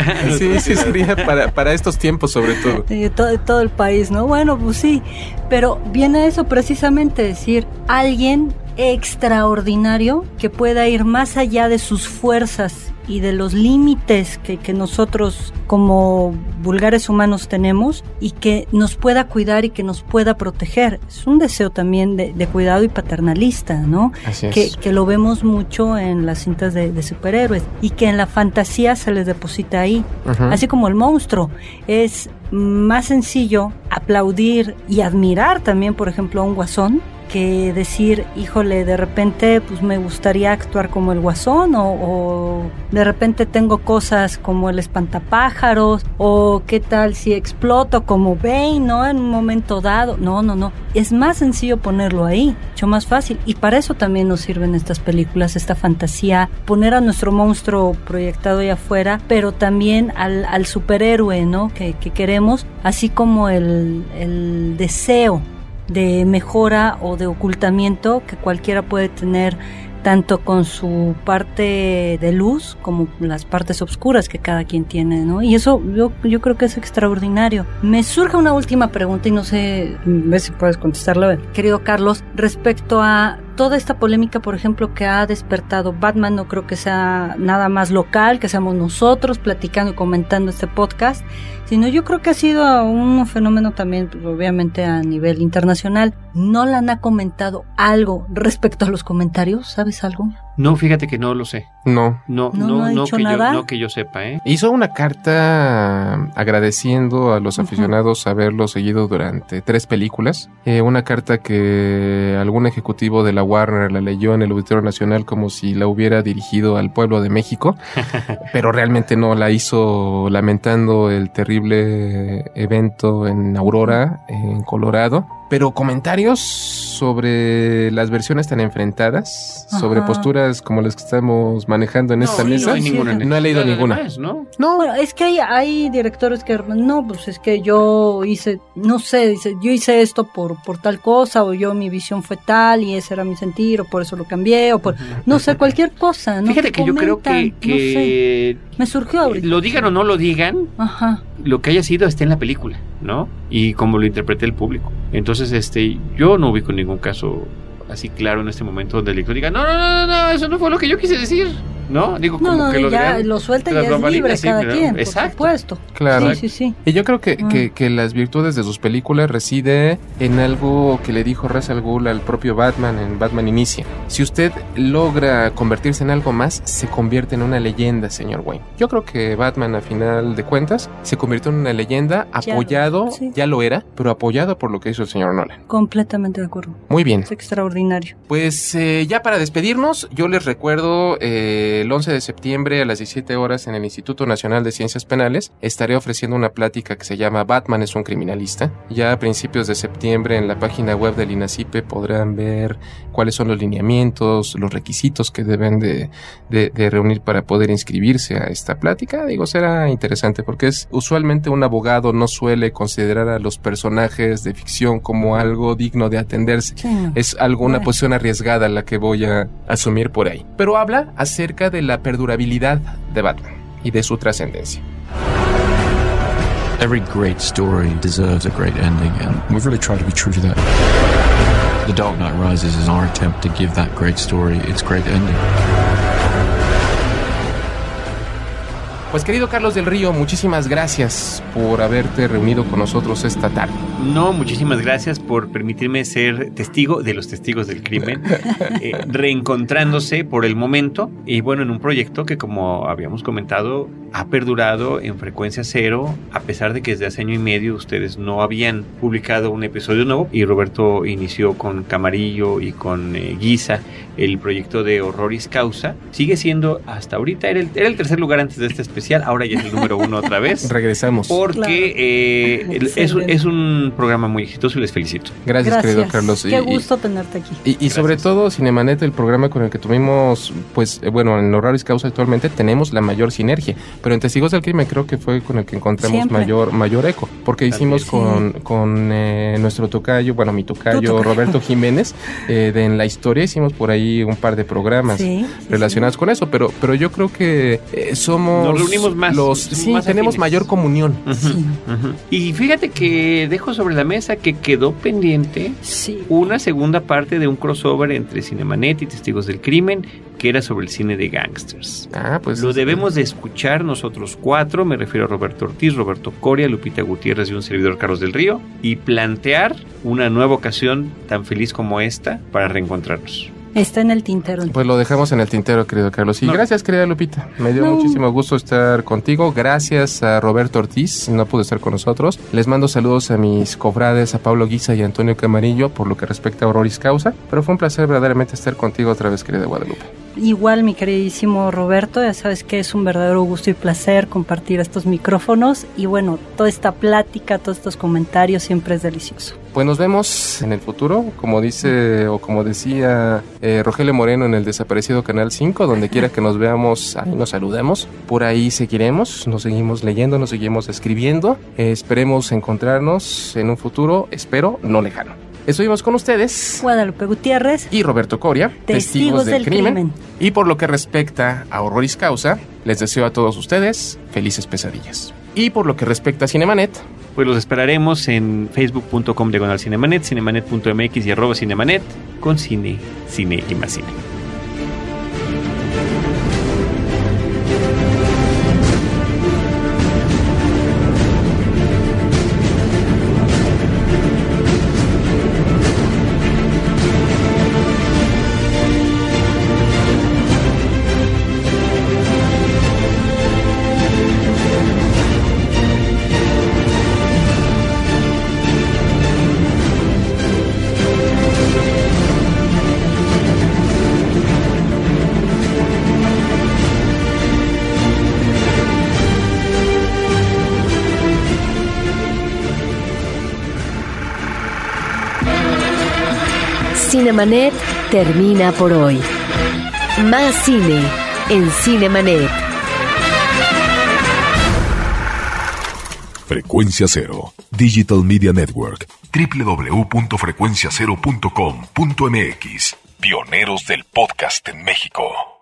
S11: sí, sí, sería para, para estos tiempos sobre todo.
S7: Sí, todo, todo el país, ¿no? Bueno, pues sí, pero viene eso precisamente, decir, alguien extraordinario que pueda ir más allá de sus fuerzas y de los límites que, que, nosotros como vulgares humanos tenemos y que nos pueda cuidar y que nos pueda proteger. Es un deseo también de, de cuidado y paternalista, ¿no?
S11: Así es.
S7: Que, que, lo vemos mucho en las cintas de, de, superhéroes y que en la fantasía se les deposita ahí. Uh -huh. Así como el monstruo. Es más sencillo aplaudir y admirar también, por ejemplo, a un guasón que decir, híjole, de repente pues me gustaría actuar como el guasón o, o, de repente tengo cosas como el espantapájaros o qué tal si exploto como Bane, ¿no? En un momento dado. No, no, no. Es más sencillo ponerlo ahí, mucho más fácil. Y para eso también nos sirven estas películas, esta fantasía, poner a nuestro monstruo proyectado ahí afuera, pero también al, superhéroe, ¿no? Que, que queremos, así como el deseo de mejora o de ocultamiento que cualquiera puede tener tanto con su parte de luz como las partes oscuras que cada quien tiene, ¿no? Y eso yo, yo creo que es extraordinario. Me surge una última pregunta y no sé, ver si puedes contestarla, querido Carlos, respecto a toda esta polémica, por ejemplo, que ha despertado Batman, no creo que sea nada más local, que seamos nosotros platicando y comentando este podcast, sino yo creo que ha sido un fenómeno también, pues, obviamente, a nivel internacional. ¿Nolan ha comentado algo respecto a los comentarios? ¿Sabes algo?
S12: No, fíjate que no lo sé.
S11: No.
S12: No, no, no, no que, yo, no que yo sepa, ¿eh?
S11: Hizo una carta agradeciendo a los aficionados uh -huh. haberlo seguido durante tres películas. Eh, una carta que algún ejecutivo de la Warner la leyó en el Auditorio Nacional como si la hubiera dirigido al pueblo de México, pero realmente no la hizo lamentando el terrible evento en Aurora, en Colorado. Pero comentarios sobre las versiones tan enfrentadas, Ajá. sobre posturas como las que estamos manejando en
S12: no,
S11: esta
S12: no
S11: mesa,
S12: hay ninguna
S11: no he leído ninguna.
S12: Demás, ¿no?
S7: no. Bueno, es que hay, hay, directores que, no, pues es que yo hice, no sé, dice, yo hice esto por, por tal cosa, o yo mi visión fue tal y ese era mi sentir, o por eso lo cambié, o por, no sé, cualquier cosa. ¿no?
S12: Fíjate que comentan, yo creo que, que
S7: no sé, me surgió ahorita.
S12: Lo digan o no lo digan,
S7: Ajá.
S12: lo que haya sido está en la película, ¿no? Y como lo interprete el público. Entonces, este, yo no ubico ningún caso así claro en este momento donde el lector diga, no, no, no, no, eso no fue lo que yo quise decir. ¿No? Digo, como
S7: no, no,
S12: que lo,
S7: ya
S12: dirán,
S7: lo suelta y ya es libre sí, cada quien, exacto. por supuesto.
S11: Claro.
S7: Sí, sí, sí.
S11: Y yo creo que, ah. que, que, las virtudes de sus películas reside en algo que le dijo Ra's al Ghul al propio Batman en Batman Inicia. Si usted logra convertirse en algo más, se convierte en una leyenda, señor Wayne. Yo creo que Batman, a final de cuentas, se convirtió en una leyenda apoyado, ya, sí. ya lo era, pero apoyado por lo que hizo el señor Nolan.
S7: Completamente de acuerdo.
S11: Muy bien.
S7: Es extraordinario.
S11: Pues eh, ya para despedirnos, yo les recuerdo eh, el 11 de septiembre a las 17 horas en el Instituto Nacional de Ciencias Penales estaré ofreciendo una plática que se llama Batman es un criminalista. Ya a principios de septiembre en la página web del INACIPE podrán ver cuáles son los lineamientos, los requisitos que deben de, de, de reunir para poder inscribirse a esta plática. Digo, será interesante porque es usualmente un abogado no suele considerar a los personajes de ficción como algo digno de atenderse.
S7: Sí.
S11: Es alguna bueno. posición arriesgada la que voy a asumir por ahí. Pero habla acerca de la perdurabilidad de Batman y de su trascendencia.
S19: Every great story deserves a great ending, and we've really tried to be true to that. The Dark Knight Rises is our attempt to give that great story its great ending.
S11: Pues querido Carlos del Río, muchísimas gracias por haberte reunido con nosotros esta tarde.
S12: No, muchísimas gracias por permitirme ser testigo de los testigos del crimen, eh, reencontrándose por el momento y bueno, en un proyecto que como habíamos comentado ha perdurado en frecuencia cero, a pesar de que desde hace año y medio ustedes no habían publicado un episodio nuevo y Roberto inició con Camarillo y con eh, Guisa el proyecto de Horroris Causa. Sigue siendo hasta ahorita, era el, era el tercer lugar antes de este especial especial, ahora ya es el número uno otra vez.
S11: Regresamos.
S12: Porque eh, es, es, un programa muy exitoso y les felicito.
S11: Gracias, querido Carlos.
S7: Qué gusto tenerte aquí.
S11: Y, y sobre todo, Cinemanet, el programa con el que tuvimos, pues, eh, bueno, en Horarios Causa actualmente tenemos la mayor sinergia, pero en Testigos del Crimen creo que fue con el que encontramos mayor mayor eco, porque hicimos con, con eh, nuestro tocayo, bueno, mi tocayo, Roberto Jiménez, de En la Historia, hicimos por ahí un par de programas relacionados con eso, pero, pero yo creo que somos...
S12: Nos reunimos más.
S11: Los, sí, tenemos mayor comunión.
S12: Y fíjate que dejo sobre la mesa que quedó pendiente una segunda parte de un crossover entre Cinemanet y Testigos del Crimen, que era sobre el cine de gangsters.
S11: Ah, pues.
S12: Lo debemos de escuchar nosotros cuatro, me refiero a Roberto Ortiz, Roberto Coria, Lupita Gutiérrez y un servidor Carlos del Río, y plantear una nueva ocasión tan feliz como esta para reencontrarnos.
S7: Está en el tintero.
S11: Pues lo dejamos en el tintero, querido Carlos. Y gracias, querida Lupita. Me dio muchísimo gusto estar contigo. Gracias a Roberto Ortiz, no pudo estar con nosotros. Les mando saludos a mis cofrades, a Pablo Guisa y a Antonio Camarillo, por lo que respecta a Auroris Causa. Pero fue un placer verdaderamente estar contigo otra vez, querida Guadalupe.
S7: Igual, mi queridísimo Roberto, ya sabes que es un verdadero gusto y placer compartir estos micrófonos. Y bueno, toda esta plática, todos estos comentarios siempre es delicioso.
S11: Pues nos vemos en el futuro, como dice o como decía eh, Rogelio Moreno en el desaparecido Canal 5, donde quiera que nos veamos, ahí nos saludemos. Por ahí seguiremos, nos seguimos leyendo, nos seguimos escribiendo. Eh, esperemos encontrarnos en un futuro, espero, no lejano. Estuvimos con ustedes.
S7: Guadalupe Gutiérrez.
S11: Y Roberto Coria.
S7: Testigos, del, crimen.
S11: Y por lo que respecta a Horroris Causa, les deseo a todos ustedes felices pesadillas. Y por lo que respecta a Cinemanet,
S12: pues los esperaremos en facebook.com diagonal cinemanet, cinemanet.mx y arroba cinemanet con cine, cine y más cine.
S8: Cinemanet termina por hoy. Más cine en Cinemanet.
S17: Frecuencia Cero, Digital Media Network, www.frecuenciacero.com.mx. Pioneros del podcast en México.